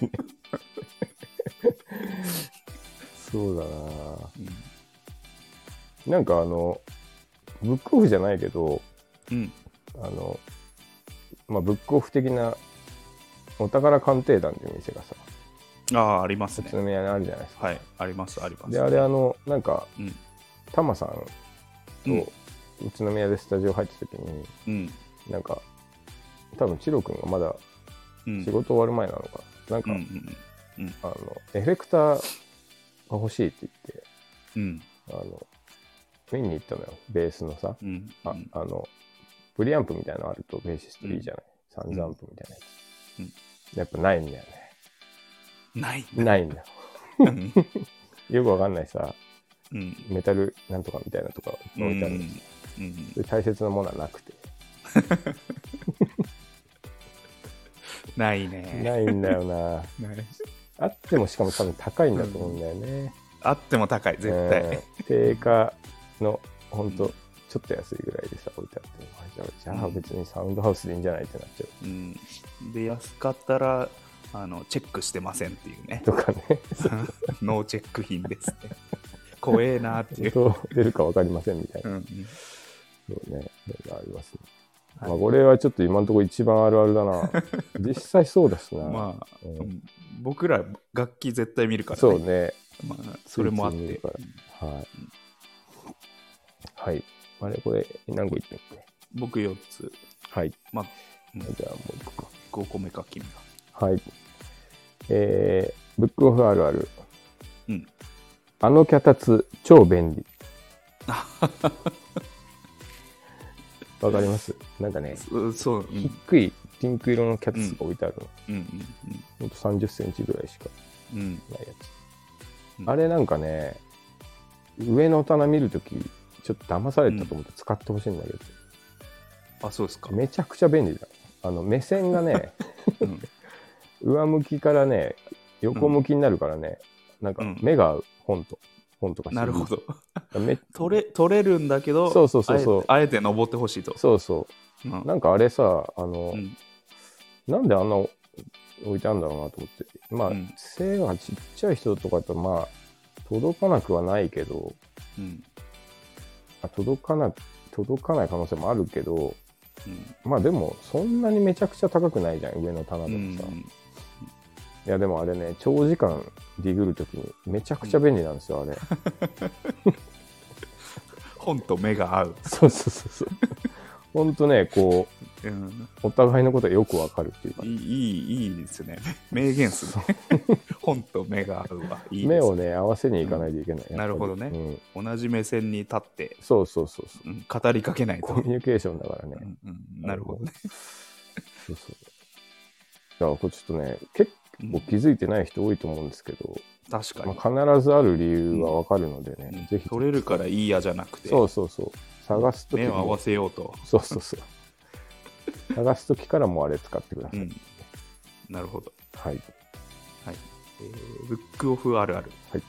B: そうだな
A: うん
B: なんかあの、ブックオフじゃないけど、
A: うん。
B: あの、まあ、ブックオフ的なお宝鑑定団っていう店がさ、
A: ああ、ありますね
B: 宇都。宮にあるじゃないですか。
A: はい、あります、あります。
B: で、あれあの、なんか、
A: うん
B: タマさんと
A: うん
B: 宇都宮でスタジオ入った時に、
A: うん。
B: なんか、多分チロ君がまだ
A: うん。
B: 仕事終わる前なのか、なんか、
A: うんうん
B: あの、エフェクターが欲しいって
A: うん。
B: 言って、あの、見に行ったのよ、ベースのさ。
A: うん。
B: あ
A: うん
B: あの、プリアンプみたいなのあるとベーシストいいじゃない？サンズアンプみたいなやつ。
A: うん
B: やっぱないんだよ
A: ない。
B: ね。ないんだよ。
A: うん。
B: よくわかんないさ、
A: うん。
B: メタルなんとかみたいなとか
A: うん。
B: 置いてある、
A: うん
B: で大切なものはなくて。
A: ないね。
B: ないんだよな。あってもしかも多分高いんだと思うんだよね。
A: あっても高い、絶
B: うん
A: 対。
B: 定価の、ほんと
A: うん、
B: ちょっと安いぐらいでさ、置いてあって、あじゃあ別にサウンドハウスでいいんじゃないってなっちゃ
A: うん。で、安かったら、あの、チェックしてませんっていうね
B: う。。とかね。
A: ノーチェック品ですね。怖えなっていう。
B: どう出るかわかりませんみたいな。
A: うんうん
B: そうね。そありますね。
A: はい
B: まあ、これはちょっと今のところ一番あるあるだな。実際そうだしな。
A: まあ、
B: うん
A: うん僕ら楽器絶対見るからね。
B: そうね。
A: まあ、それもあって
B: はい。はい。あれ、これ、何個言ってんの
A: 僕4つ。
B: はい。
A: まあ、うん
B: じゃあもう一個か。
A: 5個目か、君が。
B: はい。えー、ブックオフあるある。
A: うん。
B: あの脚立、超便利。わかります？なんかね、
A: そそう、うん。
B: 低いピンク色のキャッツが置いてあるの。
A: うんうん
B: ほんと30センチぐらいしか
A: うん。うん。
B: ないやつ。
A: うん
B: あれなんかね、上の棚見るとき、ちょっと騙されたと思って使ってほしいんだけど、
A: あ、そうですか。
B: めちゃくちゃ便利だ。あの、目線がね、
A: うん。
B: 上向きからね、横向きになるからね、なんか
A: うん
B: 目が合う、本と。本とか
A: なるほど。取れ、取れるんだけど、
B: そうそうそうそう
A: あえて登ってほしいと。
B: そうそうう。
A: ん。
B: なんかあれさ、あの、
A: うん
B: なんであんな置いてあるんだろうなと思って。まあ、
A: うん
B: 背がちっちゃい人とかだと、まあ、届かなくはないけど、
A: うん。
B: あ届かな、届かない可能性もあるけど、
A: うん。
B: まあでも、そんなにめちゃくちゃ高くないじゃん、上の棚で
A: うん
B: もさ。いや、でもあれね、長時間ディグるときにめちゃくちゃ便利なんですよ、あれ。
A: 本と目が合う。
B: そうそうそうそう。ほんとね、こう、
A: うん、
B: お互いのことがよくわかるっていうか
A: いい、いい、いいですね。名言っすね。本と目が合うわ。いいです
B: 目をね、合わせにいかないといけない。
A: んなるほどね
B: うん
A: 同じ目線に立って、
B: そうそうそうそう。
A: うん語りかけないと。
B: コミュニケーションだからね。
A: うんうんなるほどね。
B: そうそう。だからこれちょっとね、結構気づいてない人多いと思うんですけど、
A: 確かに。
B: まあ、必ずある理由はわかるのでね、
A: うん
B: ぜひ。
A: 取れるからいいやじゃなくて、
B: そうそうそう。探すとき
A: 目を合わせようと。
B: そうそうそう。探すときからもうあれ使ってください。
A: うん。なるほど。
B: はい。
A: はい。えーブックオフあるある。
B: はい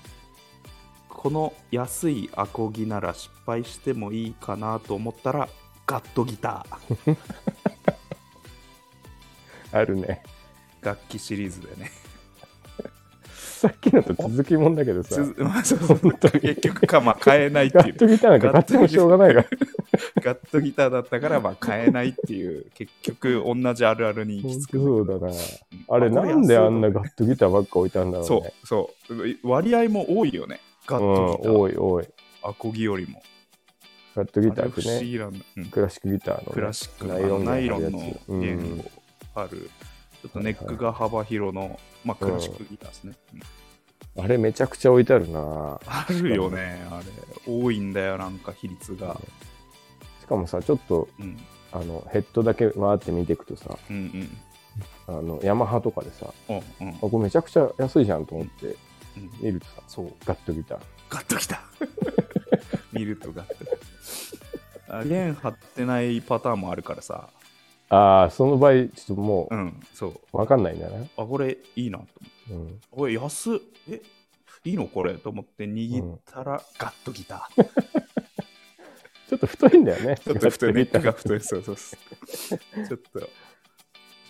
A: この安いアコギなら失敗してもいいかなと思ったら、ガットギター。
B: あるね。
A: 楽器シリーズでね。
B: さっきのと続きもんだけどさ、
A: つまあそうそう結局か、まあ、買えないっていう
B: ガッ。トギターなんか買ってもしょうがないから。
A: ガットギターだったから、まあ、買えないっていう、結局、同じあるあるに行き
B: 本
A: 着く。
B: 当そうだな。
A: うん
B: あれなんであんなガットギターばっか置いたんだろう
A: そう
B: ね。
A: そう。割合も多いよね。ガッ
B: うん、
A: トギター。
B: 多い多い。
A: アコギよりも。
B: ガットギターってね。
A: うん
B: クラシックギターのね、
A: クラシックの
B: ナイロン
A: の
B: 弦
A: をある、ちょっとネックが幅広の、まあ、クラシックギターですね。うん
B: うんあれめちゃくちゃ置いてあるな
A: あるよね、あれ。多いんだよ、なんか比率が。
B: しかもさ、ちょっと、
A: うん。
B: あの、ヘッドだけ回って見ていくとさ、
A: うんうん。
B: あの、ヤマハとかでさ、
A: おうん
B: あ、これめちゃくちゃ安いじゃんと思って
A: うん。
B: 見るとさ、
A: そう。
B: ガットギター。
A: ガッときた。見るとガッと。あ弦張ってないパターンもあるからさ。
B: ああ、その場合、ちょっとも
A: うん、そう。
B: う、わかんないんだな。
A: あ、これいいなと思って。
B: うん。
A: 安っ。え、いいのこれと思って握ったら、ガッときた。
B: ちょっと太いんだよね。
A: ちょっと太い、ネックが太い、そうそうそう。ちょっと、ち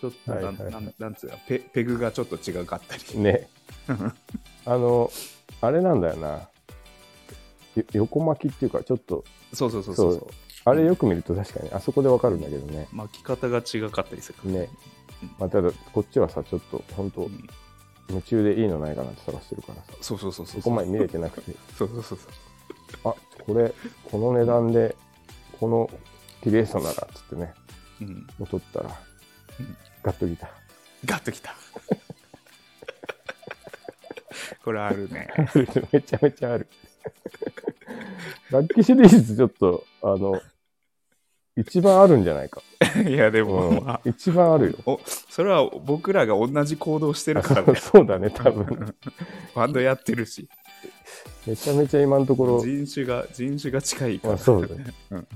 A: ょっとなん、
B: はいはい
A: なんなんつうの？ペ、ペグがちょっと違うかったり。
B: ね。あの、あれなんだよな。よ横巻きっていうか、ちょっと、
A: そうそうそうそう。
B: そうあれよく見ると確かに、あそこでわかるんだけどね。
A: 巻き方が違かったりするから
B: ね。まあ、ただ、こっちはさ、ちょっと、本当
A: うん
B: 夢中でいいのないかなって探してるからさ、
A: そうそうそうそう。
B: そこまで見れてなくて、
A: そうそうそうそう。
B: あ、これ、この値段で、この綺麗さなら、つってね、
A: うん。
B: もう取ったら
A: うん、
B: ガッとギタ
A: ガッときた。これあるね。
B: ー。めちゃめちゃある。楽器シリーズちょっと、あの、一番あるんじゃないか。
A: いや、で
B: う
A: も、
B: ん
A: まあ、
B: 一番あるよ。
A: おそれは僕らが同じ行動してる
B: あ
A: からね。
B: そうだね、多分。
A: バンドやってるし、
B: めちゃめちゃ今のところ、
A: 人種が、人種が近いから。
B: あそうだね。
A: うん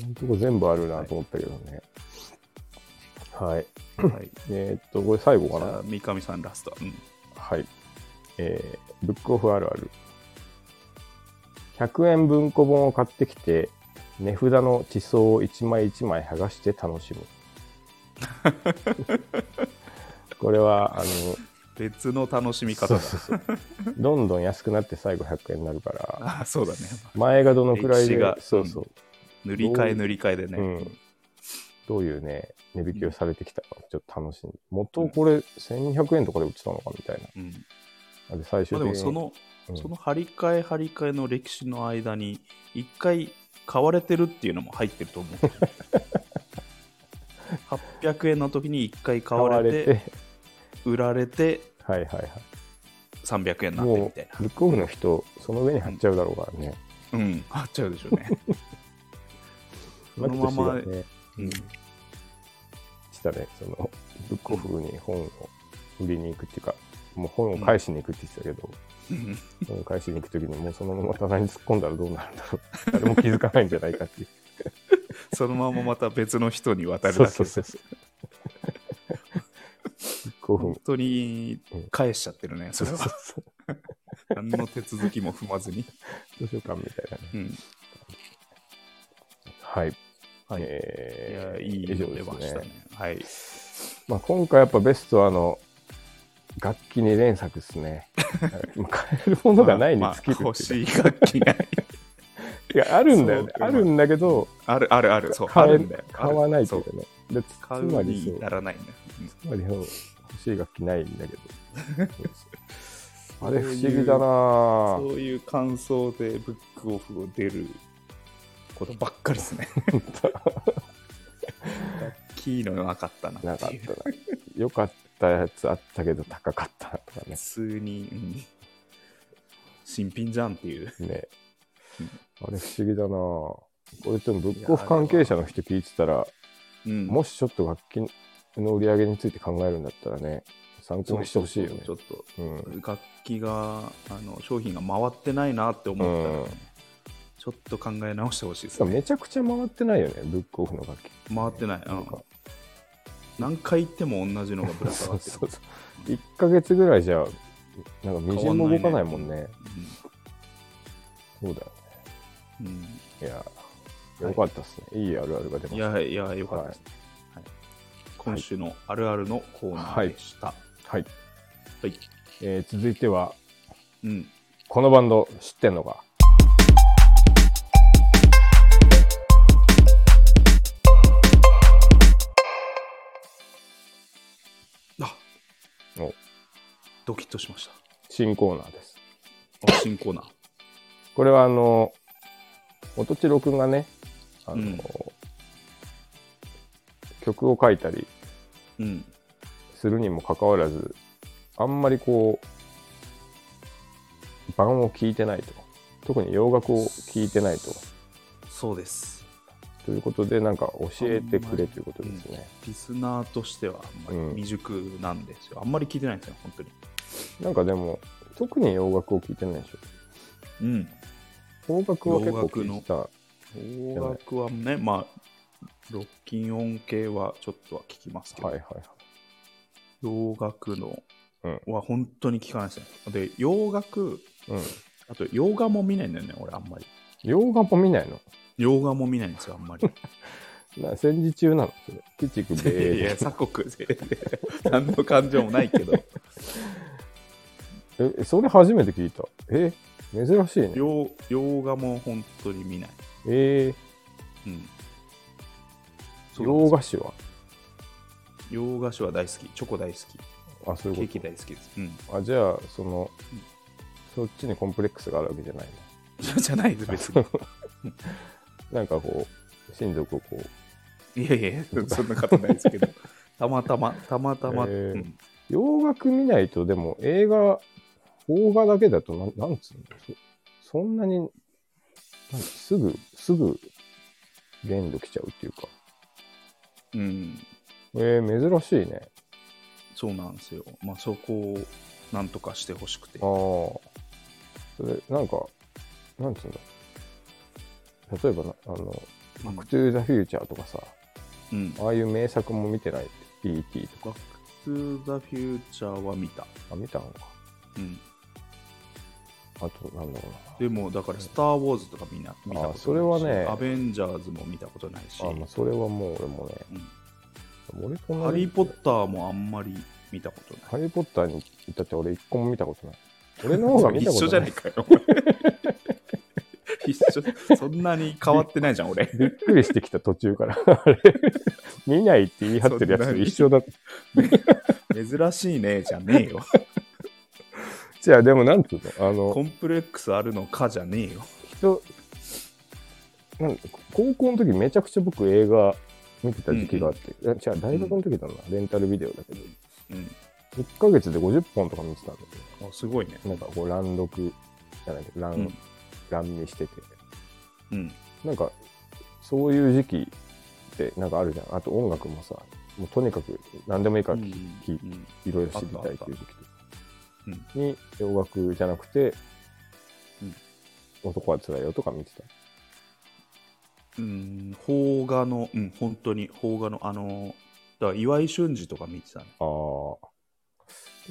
B: 今のところ全部あるなと思ったけどね。はい。
A: はい。
B: えーっと、これ最後かな？
A: じゃあ。三上さんラスト。うん。
B: はい。えー、ブックオフあるある。100円文庫本を買ってきて、値札の地層を一枚一枚剥がして楽しむ。これは、あの、
A: 別の楽しみ方だ。
B: どんどん安くなって最後100円になるから、
A: ああ、そうだね。
B: 前がどのくらいでそうそう、
A: 塗り替え塗り替えでね。
B: うんどういうね、値引きをされてきたか、ちょっと楽しみ。元これ1200円とかで売ってたのかみたいな。
A: うん。
B: あで、最終
A: まあ、
B: 的に。
A: でもその、
B: うん
A: その張り替え張り替えの歴史の間に、一回買われてるっていうのも入ってると思う。800円の時に1回買
B: 買わ
A: われて
B: れて、
A: 売られて
B: はいはいはい。
A: 300円になってみ
B: も
A: たいう
B: ブックオフの人、その上に貼っちゃうだろうからね。
A: なうん。買っちゃうでしょうね。そのまま、
B: ね、
A: うん、
B: したね、その、ブックオフに本を売りに行くっていうか、もう本を返しに行くって言ってたけど、
A: うん
B: 返しに行くときにもうそのまま棚に突っ込んだらどうなるんだろう。誰も気づかないんじゃないかっていう。
A: そのまままた別の人に渡るだけ
B: そうそうそう。
A: 本当に返しちゃってるね、それは。
B: そうそう
A: 何の手続きも踏まずに。
B: 図書館みたいなね。
A: うん。
B: はい。
A: はい。い
B: えー
A: や、いいの出ましたね。はい。
B: まあ、今回やっぱベストはあの、楽器に連作ですね。まあ買えるものがないに
A: まあ
B: 尽きるっていうか
A: 欲しい楽器ない。
B: いや、あるんだよね。あるんだけど、
A: あるあるある。そう、あ
B: 買え
A: るんだよ。
B: 買わないと
A: そ
B: いううかね。でつ
A: 買
B: う
A: うに至、らないん。
B: つまり欲しい楽器ないんだけど。あれ不思議だなぁ
A: そういう感想でブックオフを出ることばっかりですね。楽器 のなかったな
B: なか。
A: っ
B: たな。よかったやつあったけど高かったなとかね
A: 普。通に、うん新品じゃんっていう。
B: ね
A: うん
B: あれ不思議だなぁこれでもブックオフ関係者の人聞いてたら、
A: うん
B: もしちょっと楽器の売り上げについて考えるんだったらね、参考にしてほしいよね。
A: ちょっと楽器があの商品が回ってないなって思ったら、
B: うん
A: ちょっと考え直してほしいですね。
B: めちゃくちゃ回ってないよね、ブックオフの楽器。
A: 回ってない。うん
B: なんか
A: 何回行っても同じのがぶら下がってる。
B: そうそうそう1ヶ月ぐらいじゃ、なんかみじんも動かないもんね。そうだよ
A: うんうん
B: ね。いや、よかったっすね。いいあるあるが出ました。
A: いやいや、よかったです、はい今週のあるあるのコーナーでした。は
B: はい。
A: い。
B: えー続いては、
A: うん。
B: このバンド知ってんのか？
A: ドキッとしまし
B: 新コーナーです。
A: た。お新コーナー。
B: これはあの、音千代くんがね、あの、
A: うん
B: 曲を書いたり
A: うん。
B: するにもかかわらず、あんまりこう、版を聞いてないと。特に洋楽を聞いてないと。
A: そうです。
B: ということで、なんか教えてくれということですね。
A: リスナーとしては未熟なんですよ。あんまり聞いてないんですよ、本当に。
B: なんかでも、特に洋楽を聞いてないでしょ。
A: うん。
B: 邦楽は結構聞いてた。
A: 洋楽はね、まあ、ロッキン音系はちょっとは聞きますけど、
B: はいはいはい。
A: 洋楽の
B: うん
A: は本当に聞かないですね。で、洋楽、
B: うん。
A: あと洋画も見ないんだよね、俺あんまり。
B: 洋画も見ないの？
A: 洋画も見ないんですよ、あんまり。
B: な戦時中なの？それ。鬼畜
A: いやい
B: 米
A: や、鎖国で、何の感情もないけど、
B: え、それ初めて聞いた。え、珍しいね。
A: 洋洋画も本当に見ない。
B: え
A: うん。
B: ー、洋菓子は？
A: 洋菓子は大好き、チョコ大好き、
B: あ、そう
A: ケーキ
B: いうこ
A: 大好きです。うん。
B: と。あ、じゃあ、その、そっちにコンプレックスがあるわけじゃない
A: じゃないです、別に。
B: の。なんかこう、親族をこう、
A: いやいやいや、そんなことないですけど、たまたま、たまたま、
B: へー
A: うん
B: 洋楽見ないと、でも映画、邦画だけだとなん、なんつうの？そそんなに、なんすぐ、すぐ、限度来ちゃうっていうか。
A: うん、
B: えー、珍しいね。
A: そうなんですよ。まあ、そこをなんとかしてほしくて
B: ああ。。それ、なんか、なんつうんだ。例えばな、あの、バックトゥーザフューチャーとかさ、
A: うん。
B: ああいう名作も見てない ?E.T. とか。
A: バックトゥーザフューチャーは見た。
B: あ、見たのか。
A: うん。
B: あと、なんだろ
A: でも、だから、スター・ウォーズとかみんな見たことないし、
B: それはね
A: アベンジャーズも見たことないし、
B: うな。あ、まあ、それはもう俺もね、俺と同じ
A: ハリー・ポッターもあんまり見たことない。
B: ハリー・ポッターに至って俺一個も見たことない。俺の方が見たことない。
A: 一緒じゃないかよ。一緒、そんなに変わってないじゃん、俺。
B: びっくりしてきた途中から。あれ見ないって言い張ってるやつと一緒だ。
A: 珍しいね、じゃねえよ。
B: じゃあでもなんつうの？あの、
A: コンプレックスあるのかじゃねえよ。
B: 人、なん高校の時めちゃくちゃ僕映画見てた時期があって、いや違う、大学の時だな、レンタルビデオだけど、
A: うん。
B: 1ヶ月で50本とか見てたんだけ
A: あ、すごいね。
B: ど、なんかこう乱読じゃないけど、乱、
A: うん。
B: 乱見してて、
A: うん。
B: なんか、そういう時期ってなんかあるじゃん。あと音楽もさ、もうとにかく何でもいいから
A: うん
B: 聞
A: うん
B: いろいろ知りたいっていう時とか
A: うん
B: に洋楽じゃなくて、
A: うん
B: 男はつらいよとか見てた。
A: うん、邦画の、うん、本当に邦画の、あのー、だから岩井俊二とか見てたね。
B: ああ。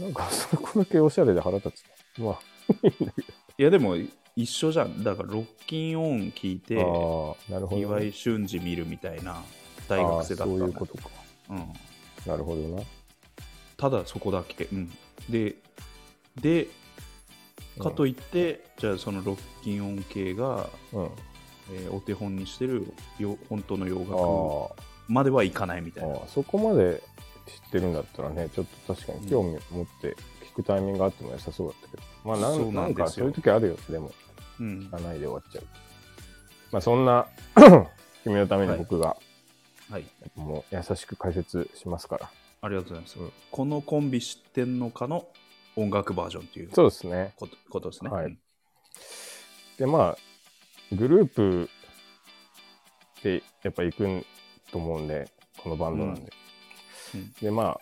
B: なんかそこだけおしゃれで腹立つな。まあ、いいんだけ
A: いや、でも一緒じゃん。だから、ロッキンオン聞いて、
B: ど。ああ、なるほどね、
A: 岩井俊二見るみたいな大学生だった
B: そういうことか。
A: うん。
B: なるほどな。
A: ただそこだけ。うん。で、で、かといって、じゃあそのロッキンオン系が、
B: うん。
A: えーお手本にしてるよ本当の洋
B: あ
A: 楽まではいかないみたいな。
B: あああ、そこまで知ってるんだったらね、ちょっと確かに興味持って聞くタイミングがあっても良さそうだったけど。まあなん、
A: そう
B: な
A: なんんですよ
B: かそういう時あるよ、でも。
A: うん
B: 聞かないで終わっちゃう。まあそんな 君のために僕が
A: はい。
B: もう優しく解説しますから。
A: ありがとうございます。
B: うん
A: このコンビ知ってんのかの音楽バージョンという
B: そうですね。
A: ことことですね。
B: はい
A: うん
B: で、まあ、グループでやっぱ行くんと思うんで、このバンドなんで。
A: うんうん
B: で、ま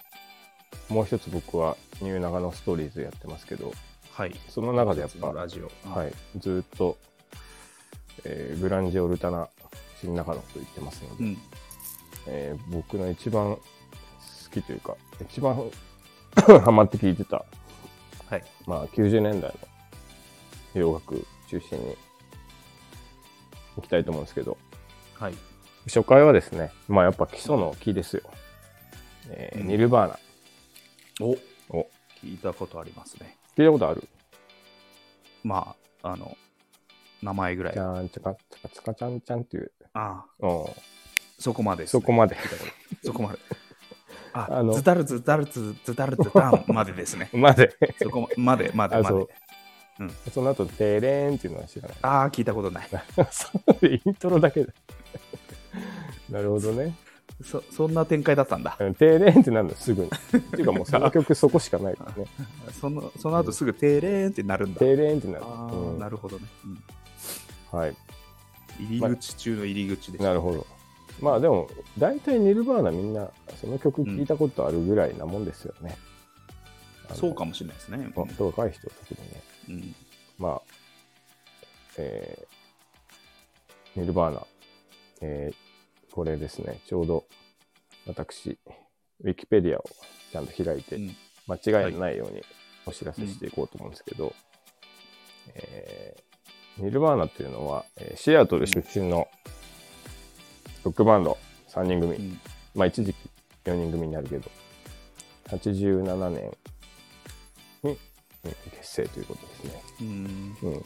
B: あ、もう一つ僕はニュー長野ストーリーズやってますけど、
A: はい。
B: その中でやっぱ、
A: ラジオ。
B: はい、ずっと、えーグランジオルタナ新中野と言ってますので、
A: うん。
B: えー僕の一番好きというか、一番 ハマって聴いてた、
A: はい。
B: まあ、90年代の洋楽中心に行きたいと思うんですけど、
A: はい。
B: 初回はですね、まあやっぱ基礎の木ですよ。えー
A: うん
B: ニルバーナ。
A: お
B: お、
A: 聞いたことありますね。
B: 聞いたことある？
A: まあ、あの、名前ぐらい
B: ち。ゃんちゃかちゃかちゃんちゃんっていう。
A: ああ、
B: うん
A: そこまでです、
B: そこまで。
A: そこまで。あ、
B: あの
A: ズタルズタルズズタルズタンまでですね。
B: まで。
A: そこまで、まで、
B: あ、
A: ま
B: そう
A: で。。
B: その後、テレーンっていうのは知らない。
A: ああ、聞いたことない。
B: そうイントロだけだ。なるほどね。
A: そそんな展開だったんだ。
B: うんテレーンってなんだ、すぐに。っていうかもうその曲そこしかないからね。
A: そのその後すぐテレーンってなるんだ。
B: テレーンってなる。
A: ああ、
B: うん
A: なるほどね、
B: はい。
A: うん。入り口中の入り口です。
B: なるほど。まあでも、大体ニルバーナみんな、その曲聞いたことあるぐらいなもんですよね。あの
A: そうかもしれないですね。
B: まあ若い人特にね。
A: うん。
B: まあ、えー、ニルバーナ、えー、これですね、ちょうど私、ウィキペディアをちゃんと開いて、
A: うん
B: 間違いないようにお知らせしていこうと思うんですけど、えー、ニルバーナっていうのは、えーシアトル出身のロックバンド3人組、
A: うん
B: まあ一時期4人組になるけど、87年にうん結成ということですね。
A: うん。
B: うん、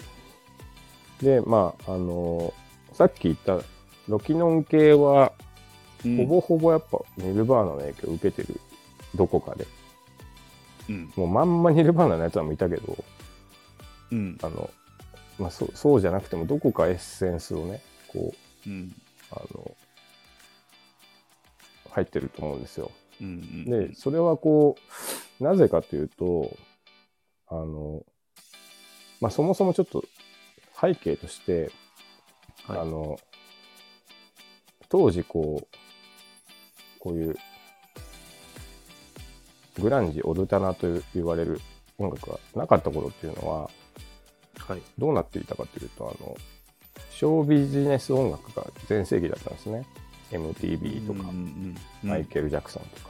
B: で、まあ、あのーさっき言ったロキノン系は、
A: うん
B: ほぼほぼやっぱニルバーナの影響を受けてる、どこかで。
A: うん。
B: もうまんまニルバーナのやつは見たけど、
A: うん。
B: あの、まあそう、そうじゃなくても、どこかエッセンスをね、こう、
A: うん。
B: あの、入ってると思うんですよ。
A: うん。
B: で、それはこう、なぜかというと、あの、まあそもそもちょっと背景として、
A: はい
B: あの、当時こう、こういう、グランジ、オルタナと言われる音楽がなかった頃っていうのは、
A: はい。
B: どうなっていたかというと、あの、ショービジネス音楽が全盛期だったんですね。MTV とか、マイケル・ジャクソンとか、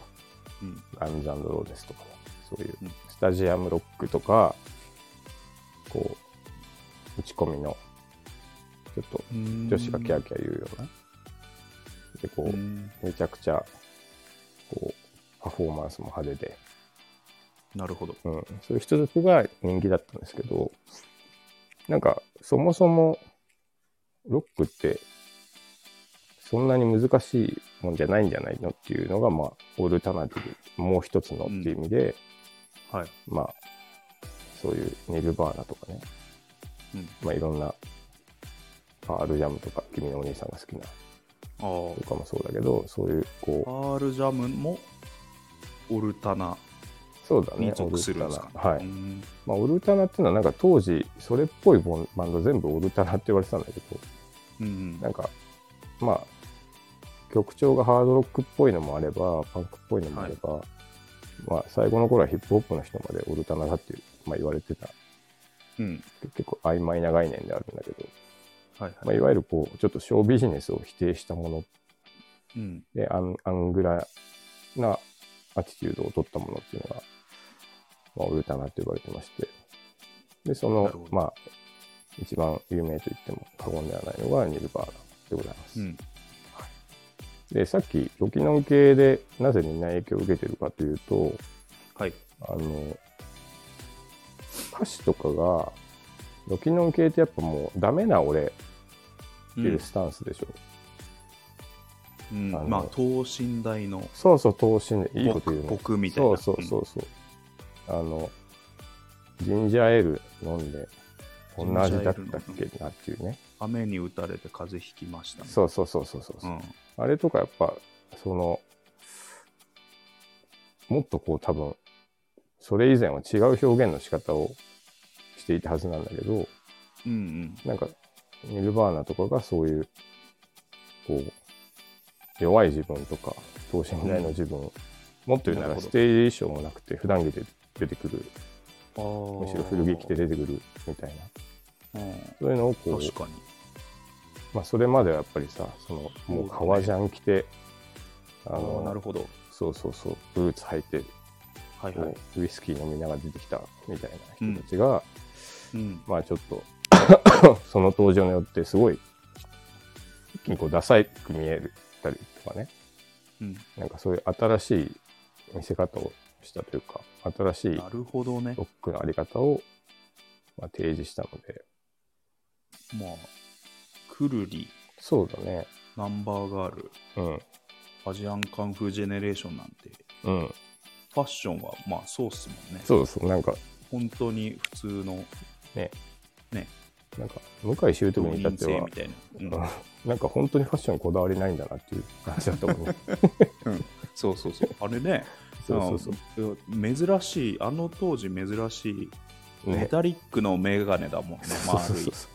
A: うん。
B: ガンズローゼスとかね、そういう
A: うん。
B: スタジアムロックとか、こう、打ち込みの、ちょっと
A: うん。
B: 女子がキャーキャー言うような、で、こう、
A: うん。
B: めちゃくちゃ、こう、パフォーマンスも派手で、
A: なるほど。
B: うん、そういう人たちが人気だったんですけど、なんか、そもそも、ロックって、そんなに難しいもんじゃないんじゃないのっていうのが、まあ、オルタナティブ、もう一つのっていう意味で、
A: はい。
B: まあ、そういうニルバーナとかね、
A: うん。
B: まあいろんな、パールジャムとか、君のお兄さんが好きな、
A: あ
B: とかもそうだけど、そういう、こ
A: パールジャムもオルタナ
B: う、そうだね、オルタナ。はい。
A: うん。
B: まあ、オルタナっていうのは、なんか当時、それっぽいボンバンド全部オルタナって言われてたんだけど、
A: うん。
B: なんか、まあ、曲調がハードロックっぽいのもあれば、パンクっぽいのもあれば、まあ、最後の頃はヒップホップの人までオルタナだっていう、まあ、言われてた、
A: うん。
B: 結構曖昧な概念であるんだけど、
A: はいはい。
B: まあ、いわゆるこう、ちょっとショービジネスを否定したもの。
A: うん。
B: で、アンアングラなアティチュードを取ったものっていうのが、まあ、オルタナって呼ばれてまして、で、そのまあ、一番有名と言っても過言ではないのがニルバーナでございます。
A: うん
B: で、さっき、ロキノン系でなぜみんな影響を受けてるかというと、
A: はい
B: あの、歌詞とかが、ロキノン系ってやっぱもうダメな俺っていうスタンスでしょ。
A: うんまあ等身大の
B: そうそう、等身でいいこと言う
A: 僕
B: ね。
A: 僕みたいな
B: そうそうそうそう。あの、ジンジャーエール飲んで、こんな味だったっけなっていうね。
A: 雨に打たれて風邪ひきましたね。
B: そうそうそうそうそう。
A: う。ん。
B: あれとかやっぱ、その、もっとこう多分、それ以前は違う表現の仕方をしていたはずなんだけど、
A: うんうん。
B: なんか、ニルバーナとかがそういう、こう、弱い自分とか、等身大の自分、もっと言うならステージ衣装もなくて、普段着で出てくる、むしろ古着着て出てくるみたいな、
A: うん。
B: そういうのをこう、
A: 確かに。
B: まあ、それまではやっぱりさ、その、もう革ジャン着て、あ
A: あーなる
B: の、
A: ほど。
B: そうそうそう、ブーツ履いて、
A: はいはい。
B: ウイスキー飲みながら出てきたみたいな人たちが、
A: うん。
B: まあちょっと、その登場によってすごい、一気にこうダサいく見えるたりとかね、
A: うん。
B: なんかそういう新しい見せ方をしたというか、新しい
A: なるほどね。
B: ロックのあり方を、まあ、提示したので、
A: まあくるり
B: そうだね。
A: ナンバーガール
B: うん。
A: アジアンカンフージェネレーションなんて
B: うん。
A: ファッションはまあそうっすもんね
B: そうそう。なんか、
A: 本当に普通の
B: ね。
A: ね
B: なんか、向井秀
A: 動
B: 徳に至っては
A: み、たいな、うん
B: うんなんか本当にファッションにこだわりないんだなっていう感じだと思うね。
A: そうそうそうあれね
B: そうそうそう。
A: うん珍しいあの当時珍しいメ
B: ね。
A: タリックのメガネだもんね
B: そうそう
A: 丸い
B: そうそ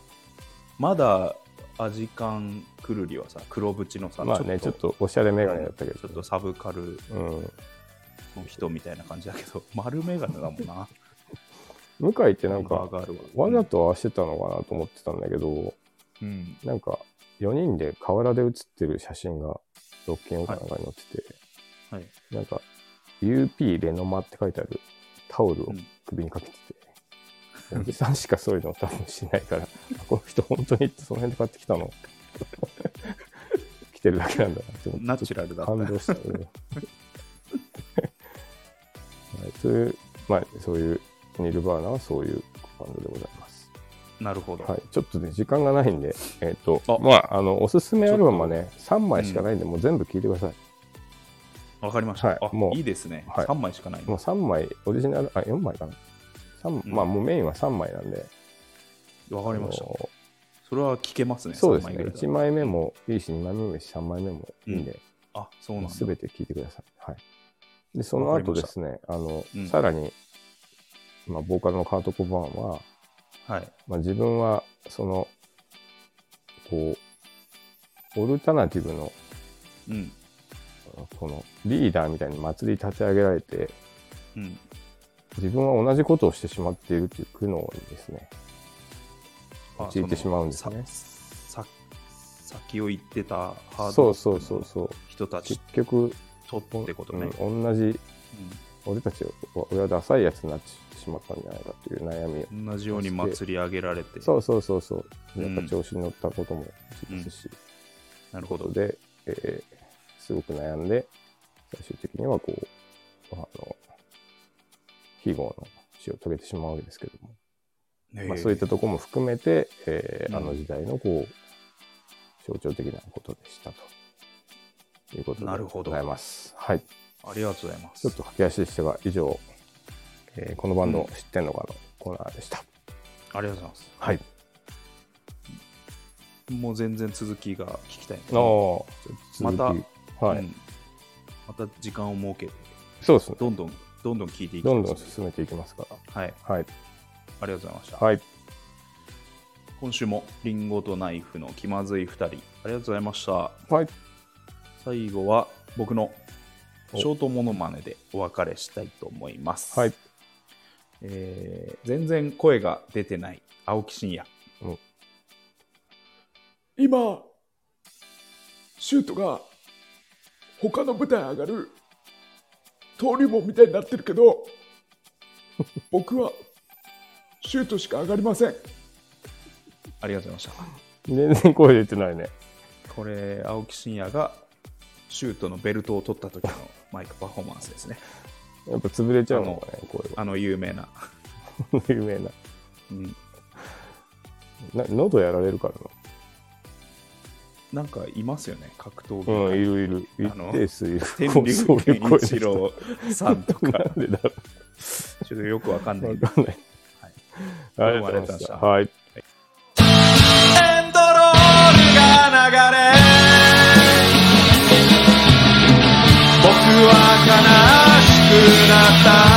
A: まだアジカンくるりはさ黒縁のさ
B: う。まあね、ちょっとおしゃれメガネだったけど。
A: ちょっとサブカル
B: うん。
A: の人みたいな感じだけど丸メガネだもんな。
B: 向井ってなんか、わ。ざと合わせてたのかなと思ってたんだけど、
A: うん。
B: なんか、4人で河原で写ってる写真が、ロッキンオーかなんかに載ってて、
A: はい。
B: なんか、UP レノマって書いてあるタオルを
A: うん。
B: 首にかけてて、おじさんしかそういうの多分しないから、あ この人本当にその辺で買ってきたの？着てるだけなんだなって思って、
A: ナチュラルだった。
B: 感動した。う んはい、そういう、まあ、そういう、ニルバーナはそういうバンドでございます。
A: なるほど、
B: はい、ちょっとね、時間がないんで、えっ、と
A: あ、
B: まあ、あの、おすすめアルバムはね、3枚しかないんで、もう全部聴いてください。
A: わかりました、あ
B: はいもう。
A: いいですね、
B: はい。
A: 3枚しかない
B: もう3枚、オリジナル、あ、4枚かな。三
A: うん。
B: まあ、もうメインは3枚なんで。
A: わかりました。それは聞けますね
B: そうですね。
A: 三枚ぐらいだ
B: 1枚目もいいし、2枚目もいいし、3枚目もいいん。で、
A: あそうなんだ。
B: すべて聴いてください。はい。で、その後ですね、あの、
A: うん。
B: さらに、まあ、ボーカルのカート・コバーンは、
A: はい。
B: まあ、自分は、その、こう、オルタナティブの、
A: うん。
B: このリーダーみたいに祭り立ち上げられて、
A: うん
B: 自分は同じことをしてしまっているという苦悩にですね、
A: あ
B: 陥ってしまうんですね。
A: 先を言ってたハード
B: そうそうそうそう。
A: 人たち
B: 結局、
A: とってことね、
B: うん同じ、俺たちは親ダサいやつになってしまったんじゃないかという悩みを。
A: うん同じように祭り上げられて
B: そうそうそうそう。
A: うん
B: やっぱ調子に乗ったことも事実し、
A: なるほど
B: で、えーすごく悩んで、最終的にはこう、あの、非業の死を遂げてしまうわけですけども、
A: ね
B: まあ、そういったとこも含めて、えー
A: うん
B: あの時代のこう、象徴的なことでしたということで
A: なるほど
B: ございます。はい。
A: ありがとうございます
B: ちょっと駆け足でしたが、以上、えーこのバンド知ってんのかのコーナーでした。
A: ありがとうございます
B: はい。
A: もう全然続きが聞きたいんで
B: ああ、
A: また
B: はい、
A: うんまた時間を設けて、
B: そうですね。
A: どんどん、どんどん聞いていき
B: どん
A: ます
B: どん進めていきますか
A: はい。
B: ら。はい。
A: ありがとうございました。
B: はい。
A: 今週もリンゴとナイフの気まずい2人、ありがとうございました。
B: はい。
A: 最後は僕の
B: お
A: ショートモノマネでお別れしたいと思います。
B: はい。
A: えー全然声が出てない青木真也。
B: うん
C: 今、シュートが他の舞台上がる登竜門みたいになってるけど、僕はシュートしか上がりません。
A: ありがとうございました。
B: 全然声出てないね。
A: これ、青木真也がシュートのベルトを取った時のマイクパフォーマンスですね。
B: やっぱ潰れちゃうのかね、声
A: あの有名な。
B: が。有名な。
A: うん、
B: な喉やられるから
A: なんかいますよね、格闘
B: な。うん、い
A: 技。
B: るいる。一
A: あの
B: 定数いる。
A: 天竜健一郎さんとか、
B: なんでだろ
A: ちょっとよくわかんな
B: う。
A: い
B: わ。かんない。
A: はい
B: ありがとうございました。はい。
D: エンドロールが流れ僕は悲しくなった